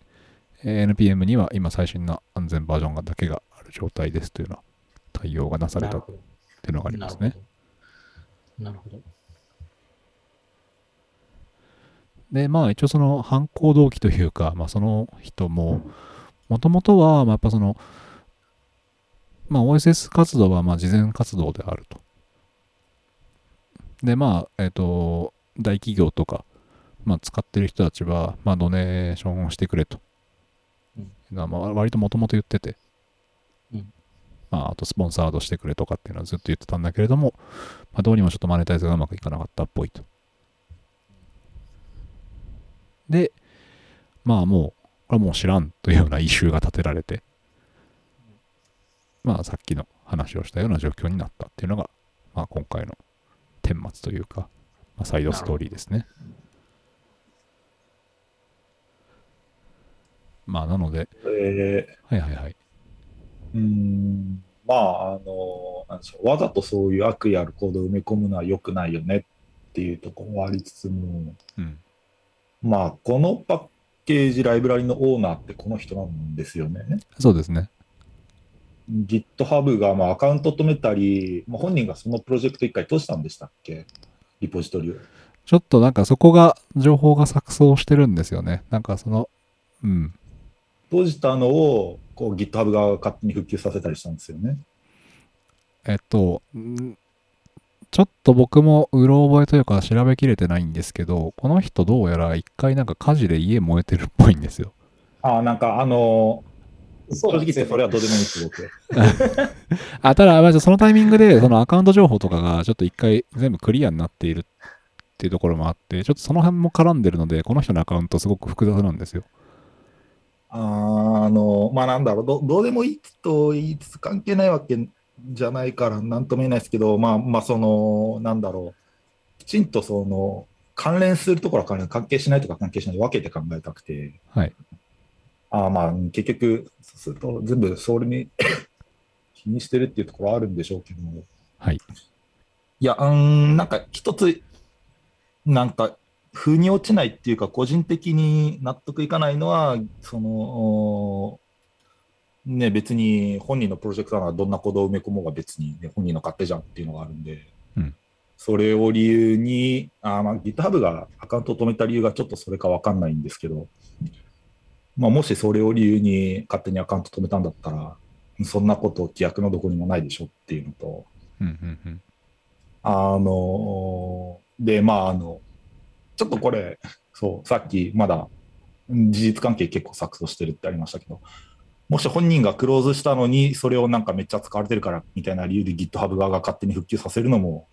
えー NPM には今最新な安全バージョンがだけがある状態ですというような対応がなされたっ。ていうのがありますね。なるほど。で、まあ一応その犯行動機というか、まあその人も、もともとは、まあやっぱその、まあ OSS 活動はまあ慈善活動であると。で、まあ、えっ、と、大企業とか、まあ使ってる人たちは、まあドネーションをしてくれと。うんまあ割ともともと言ってて、うんまああとスポンサードしてくれとかっていうのはずっと言ってたんだけれども、まあどうにもちょっとマネタイズがうまくいかなかったっぽいと。で、まあもう、これはもう知らんというようなイシューが立てられて、まあさっきの話をしたような状況になったっていうのが、まあ今回の顛末というか、まあ、サイドストーリーですね。まあなので、えはいはいはい。ーうーん、まあ、あの、なんでしょう、わざとそういう悪意あるコードを埋め込むのは良くないよねっていうところもありつつも、うん。まあ、このパッケージ、ライブラリのオーナーってこの人なんですよね。そうですね。GitHub がまあアカウント止めたり、まあ、本人がそのプロジェクト一回閉じたんでしたっけ？リポジトリを。ちょっとなんかそこが、情報が錯綜してるんですよね。なんかその、うん。閉じたのをこう GitHub が勝手に復旧させたりしたんですよね。えっと、んちょっと僕もうろ覚えというか調べきれてないんですけど、この人どうやら一回なんか火事で家燃えてるっぽいんですよ。ああ、なんかあの正直言ってそれはどうでもいいです、僕。[LAUGHS] あ、ただ、まあそのタイミングで、そのアカウント情報とかがちょっと一回全部クリアになっているっていうところもあって、ちょっとその辺も絡んでるので、この人のアカウントすごく複雑なんですよ。あの、まあなんだろうど、どうでもいいと言いつつ関係ないわけじゃないからなんとも言えないですけど、まあまあその、なんだろう、きちんとその、関連するところは関連、関係しないとか関係しない分けて考えたくて、はい。あーまあ結局、そうすると全部それに [COUGHS] 気にしてるっていうところはあるんでしょうけど、はい。いや、うーん、なんか一つ、なんか、腑に落ちないっていうか、個人的に納得いかないのは、その、おね、別に本人のプロジェクトならどんなコードを埋め込もうが別に、ね、本人の勝手じゃんっていうのがあるんで、うんそれを理由に、あーまあ、GitHub がアカウントを止めた理由がちょっとそれかわかんないんですけど、まあ、もしそれを理由に勝手にアカウント止めたんだったら、そんなこと規約のどこにもないでしょっていうのと、うんうんうん。あの、で、まあ、あの、ちょっとこれ、そう、さっきまだうん事実関係結構錯綜してるってありましたけど、もし本人がクローズしたのに、それをなんかめっちゃ使われてるからみたいな理由で GitHub 側が勝手に復旧させるのも、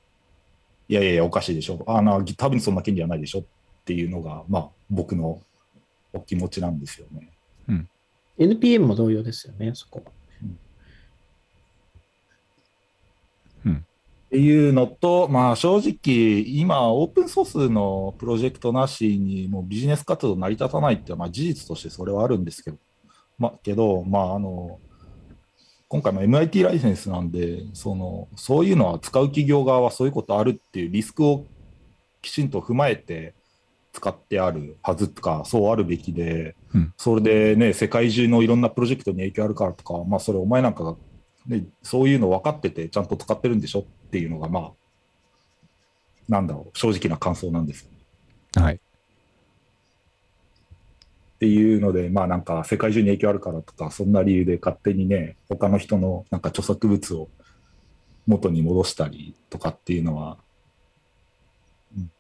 いやいやいや、おかしいでしょ。あの、GitHub にそんな権利はないでしょっていうのが、まあ、僕のお気持ちなんですよね。NPM も同様ですよね、そこ。っていうのと、まあ正直、今、オープンソースのプロジェクトなしに、もうビジネス活動成り立たないって、まあ事実としてそれはあるんですけど、まあけど、まああの、今回も MIT ライセンスなんで、その、そういうのは使う企業側はそういうことあるっていうリスクをきちんと踏まえて使ってあるはずとか、そうあるべきで、うん。それでね、世界中のいろんなプロジェクトに影響あるからとか、まあそれお前なんかがで、そういうの分かってて、ちゃんと使ってるんでしょっていうのが、まあ、なんだろう、正直な感想なんですよね。はい。っていうので、まあなんか世界中に影響あるからとか、そんな理由で勝手にね、他の人のなんか著作物を元に戻したりとかっていうのは、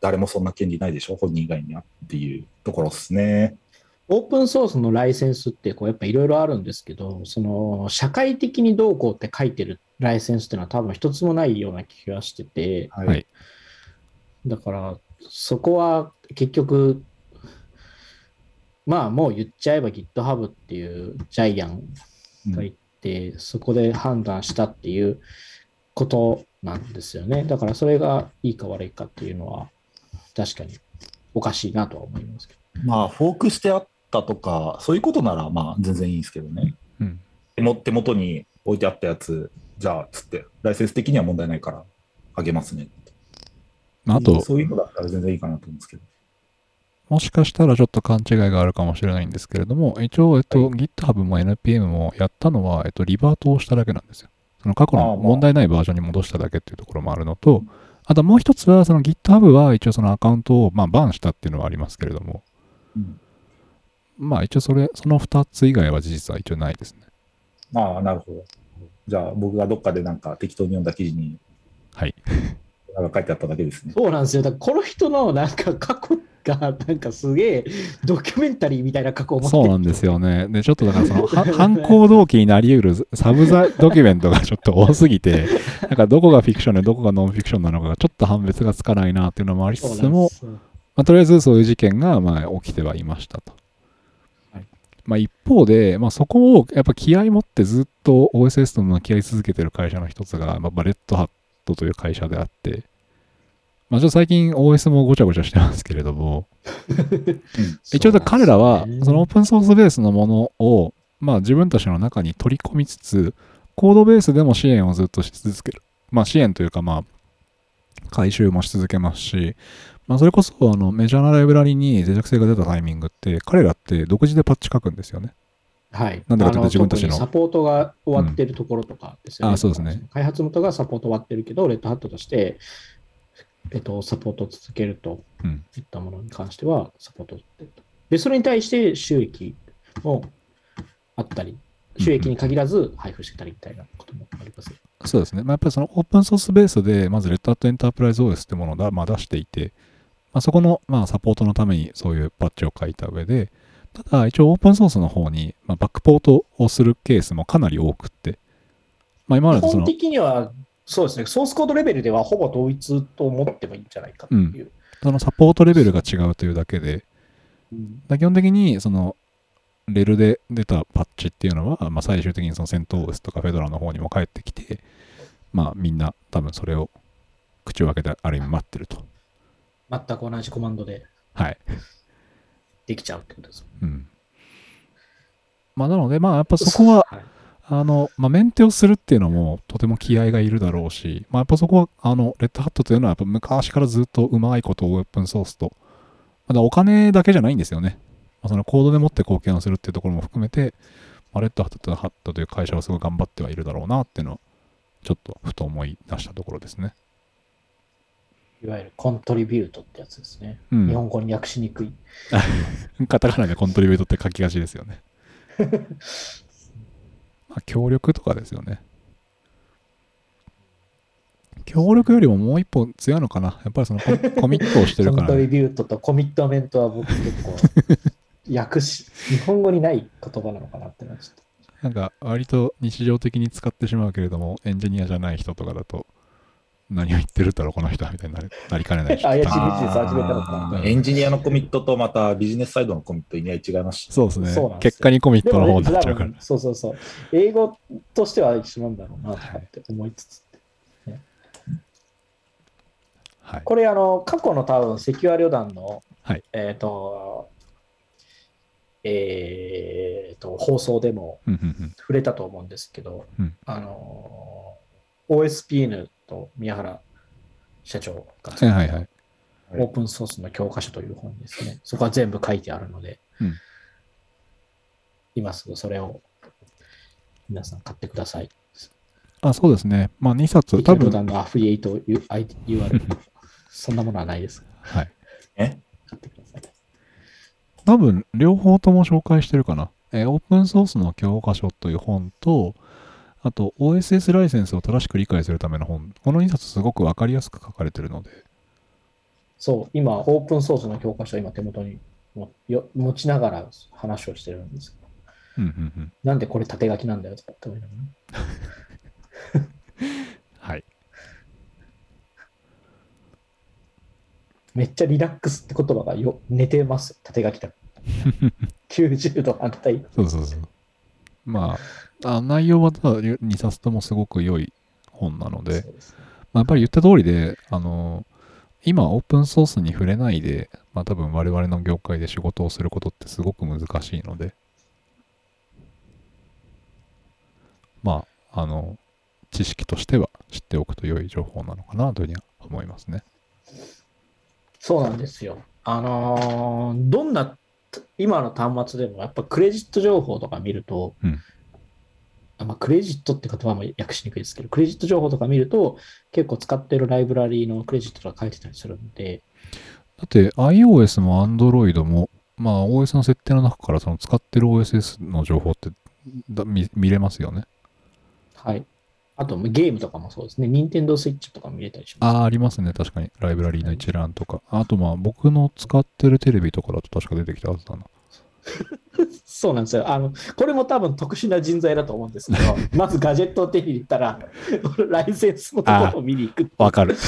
誰もそんな権利ないでしょ、本人以外にはっていうところですね。オープンソースのライセンスってこうやっぱいろいろあるんですけど、その社会的にどうこうって書いてるライセンスっていうのは多分一つもないような気がしてて、はい。はいだからそこは結局、まあもう言っちゃえば GitHub っていうジャイアンがいて、そこで判断したっていうことなんですよね。だからそれがいいか悪いかっていうのは確かにおかしいなとは思いますけど。まあ、フォークしてあったとか、そういうことならまあ全然いいんですけどね。うん。手も手元に置いてあったやつ、じゃあ、つって、ライセンス的には問題ないから、あげますね。まああと、そういうのだったら全然いいかなと思うんですけど。もしかしたらちょっと勘違いがあるかもしれないんですけれども、一応、えっと、は GitHub も NPM もやったのは、えっと、リバートをしただけなんですよ。その過去の問題ないバージョンに戻しただけっていうところもあるのと、あともう一つは、その GitHub は一応そのアカウントを、まあ、バンしたっていうのはありますけれども、うんまあ一応それ、その二つ以外は事実は一応ないですね。ああ、なるほど。じゃあ、僕がどっかでなんか適当に読んだ記事に、はい。なんか書いてあっただけですね。そうなんですよ。だからこの人のなんか過去がなんかすげえドキュメンタリーみたいな過去を持ってそうなんですよね。で、ちょっとだからその、は [LAUGHS] 犯行動機になり得るサブザドキュメントがちょっと多すぎて、[LAUGHS] なんかどこがフィクションでどこがノンフィクションなのかがちょっと判別がつかないなっていうのもありつつもまあ、とりあえずそういう事件がまあ起きてはいましたと。はいまあ、一方で、まあ、そこをやっぱ気合い持ってずっと OSS と向き合い続けてる会社の一つが、まあ、レッドハットという会社であって、まあ、ちょっと最近 OS もごちゃごちゃしてますけれども、一応彼らはそのオープンソースベースのものを、まあ、自分たちの中に取り込みつつ、コードベースでも支援をずっとし続ける。まあ、支援というか、まあ、回収もし続けますし、まあ、それこそあのメジャーなライブラリに脆弱性が出たタイミングって、彼らって独自でパッチ書くんですよね。はい。なんでかというとあ自分たちのサポートが終わってるところとかですよね。うんあそうですね。開発元がサポート終わってるけど、レッドハットとして、えっと、サポートを続けるとうん。いったものに関しては、サポートを続けると。で、それに対して収益もあったり、収益に限らず配布してたりみたいなこともあります。そうですね。まあ、やっぱりそのオープンソースベースで、まずレッドハットエンタープライズ OS ってものをだ、まあ、出していて、まあ、そこの、まあ、サポートのためにそういうパッチを書いた上で、ただ一応オープンソースの方に、まあ、バックポートをするケースもかなり多くって、まあ、今まで基本その、的には、そうですね、ソースコードレベルではほぼ統一と思ってもいいんじゃないかっていう。そのサポートレベルが違うというだけで、うんだ基本的にその、レルで出たパッチっていうのは、まあ、最終的にその戦闘 OS とかフェドラの方にも返ってきて、まあみんな多分それを口を開けてある意味待ってると。全く同じコマンドではい。できちゃうってことです。うん。まあなので、まあやっぱそこは、はいあの、まあメンテをするっていうのもとても気合がいるだろうし、まあやっぱそこは、あの、レッドハットというのはやっぱ昔からずっとうまいことをオープンソースと、まだお金だけじゃないんですよね。まあ、そのコードでもって貢献をするっていうところも含めて、まあ、レッドハットとハットという会社はすごい頑張ってはいるだろうなっていうのを、ちょっとふと思い出したところですね。いわゆるコントリビュートってやつですね。うん日本語に訳しにくい。[LAUGHS] カタカナでコントリビュートって書きがちですよね。[LAUGHS] まあ、協力とかですよね。協力よりももう一歩強いのかな。やっぱりそのコ [LAUGHS] コミットをしてるコンから、ね。トリビュートとコミットメントは僕結構訳し、日本語にない言葉なのかなってなっちゃっなんか割と日常的に使ってしまうけれども、エンジニアじゃない人とかだと、何を言ってるんだろう、この人はみたいになりなりかねないし。怪しいビジネス始めたのかあーエンジニアのコミットとまたビジネスサイドのコミット意味合い違いますし。そうですねそうなんですよ結果にコミッた。トの方になっちゃうから。そうそうそう。英語としては一緒なんだろうなとかって思いつつ。はい。これ、あの、過去の多分、セキュア旅団の、はいえっ、と、えっ、と、放送でもうんうんうん触れたと思うんですけど、うんあの、OSPN と宮原社長が、はいはいはい。オープンソースの教科書という本にですね、そこは全部書いてあるので、うん今すぐそれを皆さん買ってください。あ、そうですね。まあ2冊、多分、のアフィリエイト URL、そんなものはないです。はい。え？買ってください。多分、両方とも紹介してるかな。えーオープンソースの教科書という本と、あと OSS ライセンスを正しく理解するための本。この2冊すごくわかりやすく書かれてるので、そう、今、オープンソースの教科書を今手元にもよ持ちながら話をしてるんですけど、うんうんうん。なんでこれ縦書きなんだよとかって思いながらねはい。めっちゃリラックスって言葉がよ寝てます、縦書きだ。[LAUGHS] 90度反対。そうそうそう。まあ、あ内容はただ2冊ともすごく良い本なので、ですまあ、やっぱり言った通りで、あの今オープンソースに触れないで、まあ多分我々の業界で仕事をすることってすごく難しいので、まあ、あの、知識としては知っておくと良い情報なのかなというふうには思いますね。そうなんですよ。あのーどんな今の端末でもやっぱクレジット情報とか見ると、うんあまあ、クレジットって言葉も訳しにくいですけど、クレジット情報とか見ると結構使ってるライブラリーのクレジットとか書いてたりするんで、だって iOS も Android も、まあ OS の設定の中からその使ってる OSS の情報ってだ見見れますよね。はい。あとゲームとかもそうですね。任天堂スイッチとか見れたりします。ああ、ありますね。確かに。ライブラリーの一覧とか。あとまあ僕の使ってるテレビとかだと確か出てきたはずだな。そうなんですよ。あの、これも多分特殊な人材だと思うんですけど、[LAUGHS] まずガジェットを手に入れたら、[LAUGHS] ライセンスのところを見に行くわかる。[LAUGHS]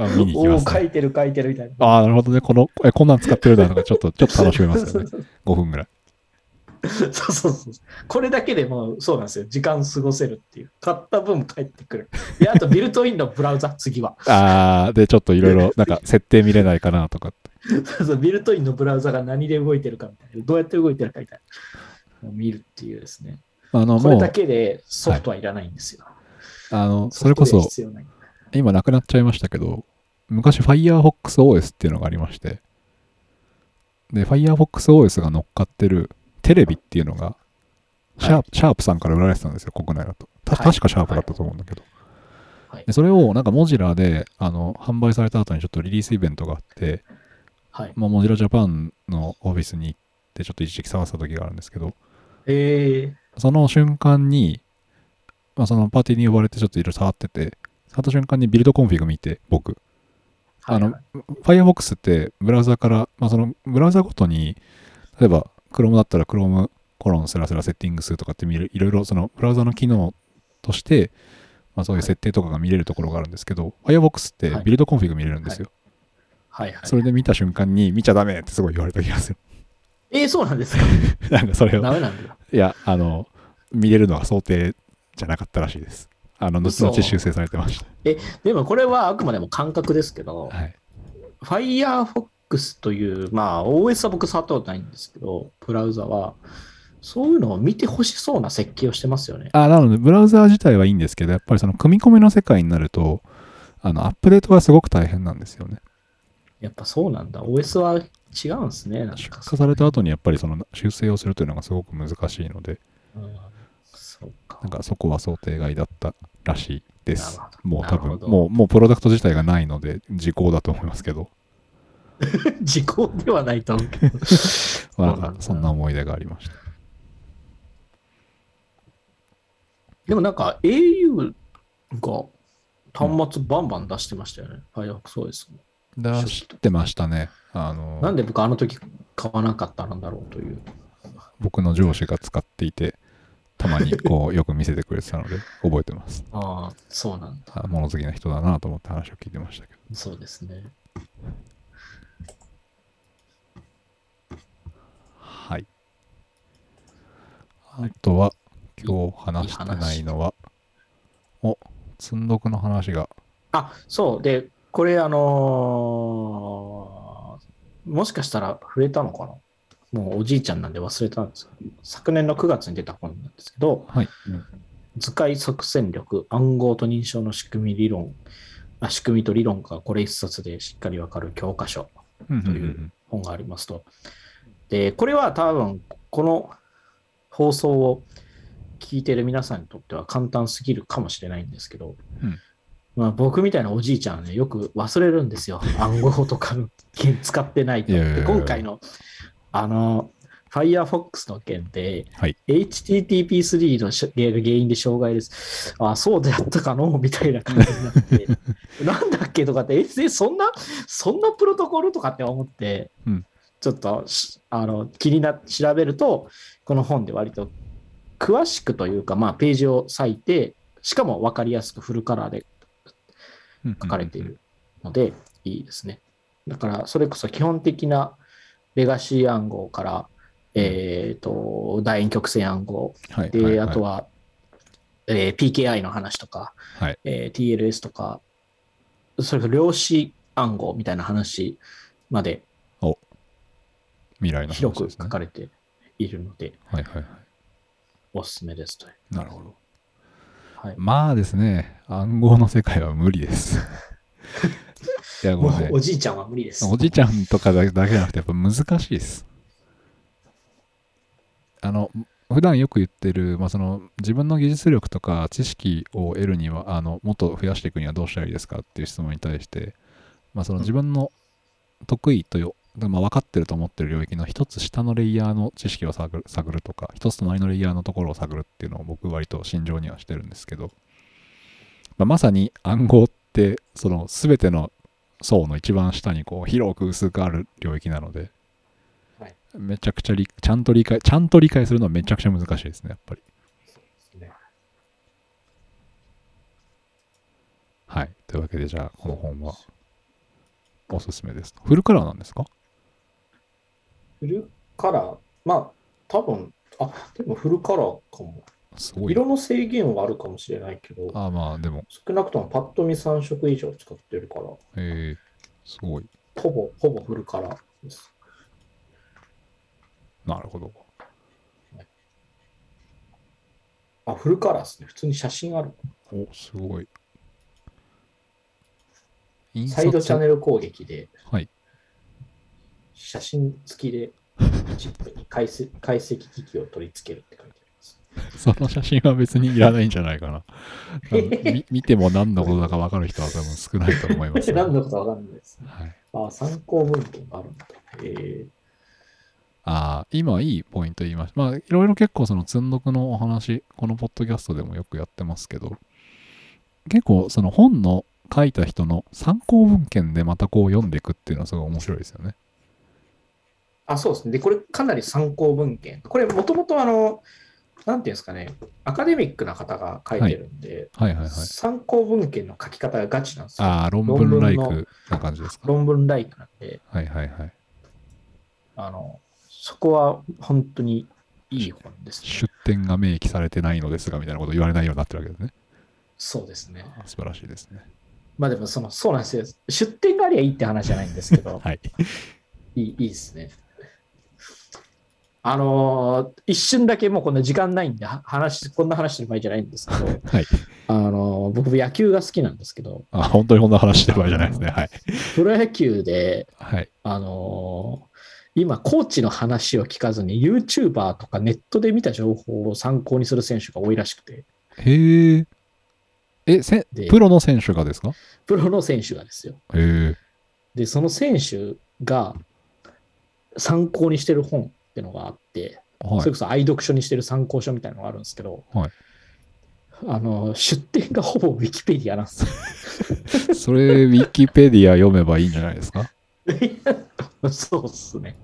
あ見に行きおお、ます、ね。書いてる書いてるみたいな。ああ、なるほどね。この、え、こんなん使ってるだとか、ちょっと、ちょっと楽しめますよね。5分ぐらい。そうそうそう。これだけでもうそうなんですよ。時間過ごせるっていう。買った分返ってくる。で、あとビルトインのブラウザ、次は。ああ、で、ちょっといろいろ、なんか、設定見れないかなとかって。[LAUGHS] そうそうビルトインのブラウザが何で動いてるかみたいな。どうやって動いてるかみたいな。見るっていうですね。あの、これだけでソフトはいらないんですよ。あの、それこそ今なくなっちゃいましたけど、昔 Firefox OS っていうのがありまして、で、Firefox OS が乗っかってるテレビっていうのが、シャープ、シャープさんから売られてたんですよ、国内だと。たはい確かシャープだったと思うんだけど。はいでそれをなんかモジラであの販売された後にちょっとリリースイベントがあって、はい。まあ、モジラジャパンのオフィスに行ってちょっと一時期探した時があるんですけど、えその瞬間に、まあ、そのパーティーに呼ばれてちょっといろいろ触ってて、触った瞬間に build config 見て、僕。ー、あのはい Firefox ってブラウザから、まあ、そのブラウザごとに、例えば Chrome だったら Chrome コロンスラスラ settings とかって見る、いろいろそのブラウザの機能として、まあ、そういう設定とかが見れるところがあるんですけど、Firefox って build config 見れるんですよ。はいはい。それで見た瞬間に見ちゃダメってすごい言われた気がする。えー、そうなんですか？[LAUGHS] なんかそれをダ、メなんだ。いや、あの、見れるのは想定じゃなかったらしいです。あの、後嘘々修正されてましでもこれはあくまでも感覚ですけどた。、はい。Firefox という、まあ OS は僕触ったことないんですけど、ブラウザは、そういうのを見てほしそうな設計をしてますよね。あ、なので、ブラウザー自体はいいんですけど、やっぱりその組み込みの世界になると、あの、アップデートがすごく大変なんですよね。やっぱそうなんだ。OS は違うんですね。なん出か荷された後にやっぱりその修正をするというのがすごく難しいので、うんそうか。なんかそこは想定外だったらしいですもう多分、もう、もうプロダクト自体がないので、時効だと思いますけど、[LAUGHS] 時効ではないと思うけど。[LAUGHS] まあ、そんな思い出がありました。でもなんか au が端末バンバン出してましたよね。Firefox OS も。出してましたね。あの、なんで僕あの時買わなかったんだろうという。僕の上司が使っていて、たまにこう、よく見せてくれてたので、[LAUGHS] 覚えてます。ああ、そうなんだ。あ物好きな人だなと思って話を聞いてましたけど。そうですね。はい。あとは、今日話してないのは、お、積んどくの話が、あ、そう。で、これあのーもしかしたら触れたのかな？もうおじいちゃんなんで忘れたんですけど、昨年の9月に出た本なんですけど、はい。図解即戦力、暗号と認証の仕組み理論、あ仕組みと理論がこれ一冊でしっかりわかる教科書うんという本がありますと。で、これは多分、この放送を聞いている皆さんにとっては簡単すぎるかもしれないんですけど、うんまあ、僕みたいなおじいちゃんはね、よく忘れるんですよ。[LAUGHS] 暗号とか使ってないと。で今回の、あの、Firefox の件で、はい HTTP3 のし原因で障害です。あ、そうであったかのみたいな感じになって、[LAUGHS] なんだっけとかって、え、えそんな、そんなプロトコルとかって思って、うんちょっとしあの気になって調べると、この本で割と詳しくというか、まあ、ページを割いて、しかも分かりやすくフルカラーで書書かれているので、いいですね。だから、それこそ基本的なレガシー暗号から、えっ、と、楕円曲線暗号、はい。で、はいあと、は、えー PKI の話とか、はい。えー TLS とか、それから量子暗号みたいな話まで未来の話広く書かれているので、はいはいはい。おすすめですと。なるほど。はい。まあですね、暗号の世界は無理です。[LAUGHS] いや、ももうねうお、じいちゃんは無理です。おじいちゃんとかだけじゃなくて、やっぱ難しいです。あの、普段よく言ってる、まあ、その自分の技術力とか知識を得るには、あのもっと増やしていくにはどうしたらいいですかっていう質問に対して、まあ、その自分の得意とよ、まあ、分かってると思ってる領域の一つ下のレイヤーの知識を探る探るとか、一つ隣のレイヤーのところを探るっていうのを僕割と心情にはしてるんですけど、まあ、まさに暗号って、その全ての層の一番下にこう広く薄くある領域なので、はい。めちゃくちゃ理ちゃんと理解ちゃんと理解するのはめちゃくちゃ難しいですねやっぱり。ね。はい。というわけでじゃあこの本はおすすめです。フルカラーなんですか？フルカラー、まあ、多分あ、でもフルカラーかも。すごい。色の制限はあるかもしれないけど、ああまあでも。少なくともパッと見3色以上使ってるから、えー、すごい。ほぼ、ほぼフルカラーです。なるほど。あ、フルカラーですね。普通に写真ある。おすごい。印サイドチャンネル攻撃で、はい写真付きでチップに解析解析機器を取り付けるって書いてあります。その写真は別にいらないんじゃないかなあのみ [LAUGHS] 見ても何のことだか分かる人は多分少ないと思います、[LAUGHS] 何のことわかんないです。はいあ、参考文献があるんだ。えああ、今いいポイント言いました。まあ、いろいろ結構その積んどくのお話、このポッドキャストでもよくやってますけど、結構その本の書いた人の参考文献でまたこう読んでいくっていうのはすごい面白いですよね。あ、そうですね。で、これかなり参考文献。これもともとあの、なんていうんですかね、アカデミックな方が書いてるんで、はいはいはい。参考文献の書き方がガチなんですよ。ああ、論文ライクな感じですか？論文ライクなんで、はいはいはい。あの、そこは本当にいい本ですね。出典が明記されてないのですがみたいなこと言われないようになってるわけですね。そうですね。素晴らしいですね。まあでもその、そうなんですよ。出典がありゃいいって話じゃないんですけど、[LAUGHS] はい。いいいいですね。あのー一瞬だけもうこんな時間ないんで、は話、こんな話してる場合じゃないんですけど、[LAUGHS] はい。あのー僕野球が好きなんですけど、あ本当にこんな話してる場合じゃないですね。はい。プロ野球で、はい。あのー今、コーチの話を聞かずに、YouTuber とかネットで見た情報を参考にする選手が多いらしくて、へえ。え、せでプロの選手がですか？プロの選手がですよ。へえ。で、その選手が参考にしてる本ってのがあって、はいそれ。こそ愛読書にしてる参考書みたいなのがあるんですけど、はいあの出典がほぼウィキペディアなんですよ。[LAUGHS] それ、ウィキペディア読めばいいんじゃないですか？[LAUGHS] そうっすね。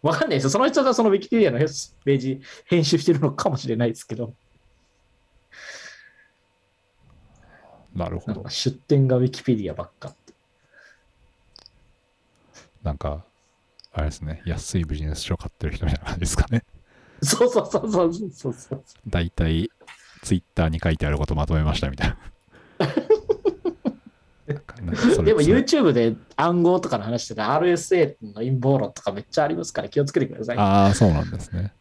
わかんないですよ。その人がそのウィキペディアのページ編集してるのかもしれないですけど、なるほど。出典がウィキペディアばっかって。なんか、あれですね、安いビジネス書買ってる人みたいな感じですかね。[LAUGHS] そうそうそうそうそうそう。だいたい、ツイッターに書いてあることまとめましたみたいな。[LAUGHS] でも YouTube で暗号とかの話とか RSA の陰謀論とかめっちゃありますから気をつけてください。ああ、そうなんですね。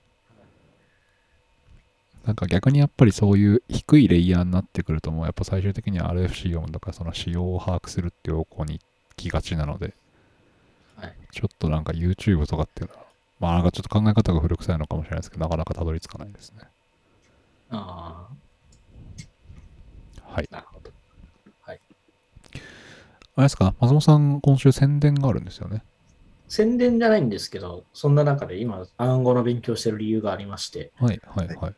なんか逆にやっぱりそういう低いレイヤーになってくるともうやっぱ最終的には RFC 読むとかその仕様を把握するっていう方向に行きがちなので、はいちょっとなんか YouTube とかっていうのは、まあなんかちょっと考え方が古臭いのかもしれないですけど、なかなかたどり着かないですね。あはい。あ、なるほど。はい。あれですか、松本さん、今週宣伝があるんですよね。宣伝じゃないんですけど、そんな中で今、暗号の勉強してる理由がありまして、はい、はい、はい。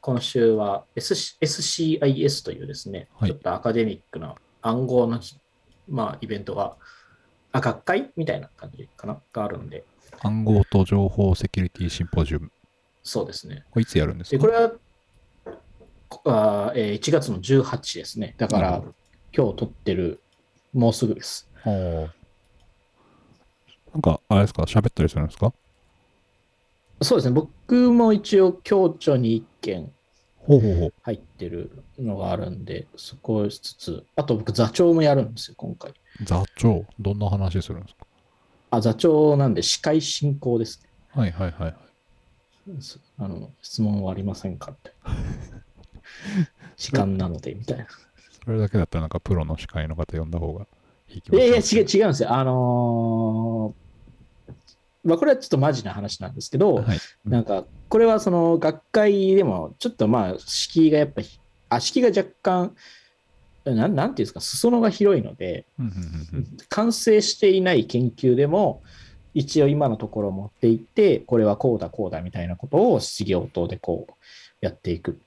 今週は SC SCIS というですね、はいちょっとアカデミックな暗号の、まあ、イベントが、あ、学会？みたいな感じかな？があるんで、暗号と情報セキュリティシンポジウム。そうですね。これいつやるんですで、かこれは、こあーえー1月の18ですね。だから、今日撮ってる、もうすぐです。なんか、あれですか、喋ったりするんですか？そうですね。僕も一応、共著に1件。入ってるのがあるんで、そこをしつつ、あと僕、座長もやるんですよ、今回。座長、どんな話するんですか？あ、座長なんで、司会進行ですね。はいはいはいあの質問はありませんかって。[LAUGHS] 時間なので、みたいな。それだけだったらなんかプロの司会の方呼んだ方がいい気もいやいや、し違う、違うんですよ。あのーまあ、これはちょっとマジな話なんですけど、はい。なんか、これはその学会でも、ちょっとまあ、敷居がやっぱり、あ、敷居が若干、なんなんていうんですか、裾野が広いので、完成していない研究でも、一応今のところ持っていって、これはこうだ、こうだみたいなことを質疑応答でこうやっていく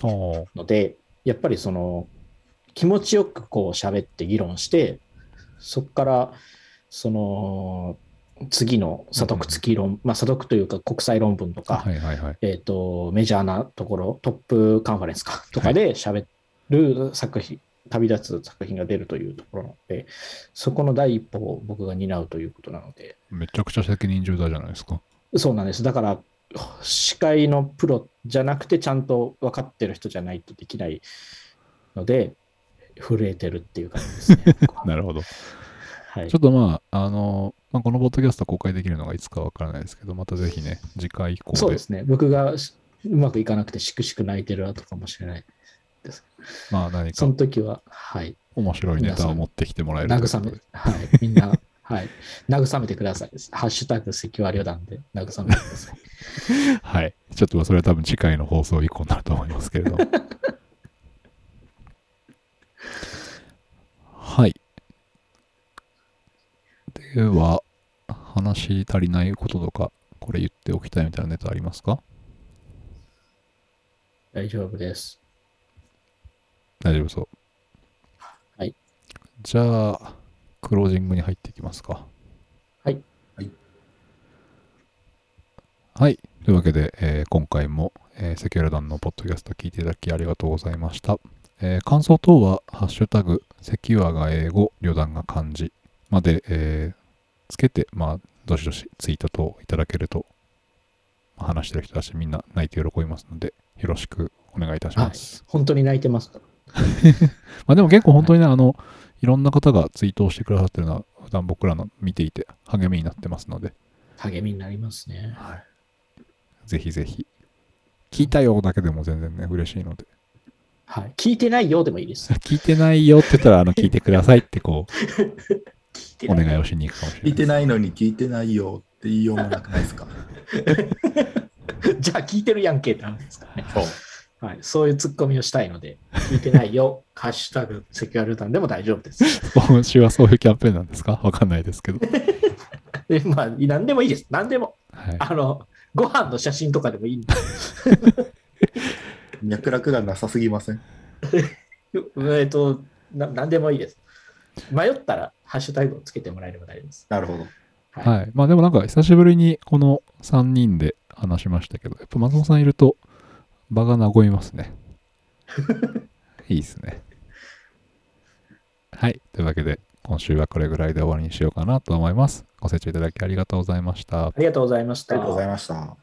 ので、やっぱりその気持ちよくこう喋って議論して、そこからその次の査読付き論、まあ査読というか国際論文とか、はいはいはい。えっ、と、メジャーなところ、トップカンファレンスかとかで喋る作品、旅立つ作品が出るというところなので、そこの第一歩を僕が担うということなので、めちゃくちゃ責任重大じゃないですか。そうなんです。だから、司会のプロじゃなくて、ちゃんと分かってる人じゃないとできないので、震えてるっていう感じですね。[LAUGHS] なるほど。はいちょっとまあ、あの、まあ、このポッドキャスト公開できるのがいつかわからないですけど、またぜひね、次回以降で。そうですね。僕がしうまくいかなくて、しくしく泣いてる後かもしれない。まあ何そかの時は、はい。面白いネタを持ってきてもらえる慰め、はい。みんな、はい。慰めてください。ハッシュタグ赤割旅団で慰めてください。[LAUGHS] はい。ちょっとそれは多分次回の放送以降になると思いますけれども。[LAUGHS] はい。では、話し足りないこととか、これ言っておきたいみたいなネタありますか？大丈夫です。大丈夫そう。はい。じゃあ、クロージングに入っていきますか。はい。はい。はい。というわけで、えー今回も、えーセキュアル団のポッドキャスト聞いていただきありがとうございました。えー感想等は、ハッシュタグ、セキュアが英語、旅団が漢字まで、えーつけて、まあ、どしどしツイート等いただけると、まあ話してる人たちみんな泣いて喜びますので、よろしくお願いいたします。本当に泣いてますか？[LAUGHS] まあでも結構本当にね、あの、いろんな方がツイートをしてくださってるのは、普段僕らの見ていて励みになってますので、励みになりますね。ぜひぜひ、聞いたよだけでも全然ね、嬉しいので、はい。聞いてないようでもいいです。[LAUGHS] 聞いてないよって言ったら、あの、聞いてくださいってこう、[LAUGHS] お聞いてない願いをしに行くかもしれない。聞いてないのに聞いてないよって言いようもなくないですか？[LAUGHS] じゃあ聞いてるやんけって話ですからね。そう。はい。そういうツッコミをしたいので、聞いてないよ、ハッシュタグ、セキュアルタンでも大丈夫です。[LAUGHS] 今週はそういうキャンペーンなんですか？わかんないですけど。[LAUGHS] でまあ、何でもいいです。何でも。はい。あの、ご飯の写真とかでもいいんで。脈絡がなさすぎません？えっと、な何でもいいです。迷ったら、ハッシュタグをつけてもらえれば大丈夫です。なるほど。はい。はい。まあでもなんか、久しぶりにこの3人で話しましたけど、やっぱ松本さんいると場が和みますね。[LAUGHS] いいですね。はい。というわけで、今週はこれぐらいで終わりにしようかなと思います。ご清聴いただきありがとうございました。ありがとうございました。ありがとうございました。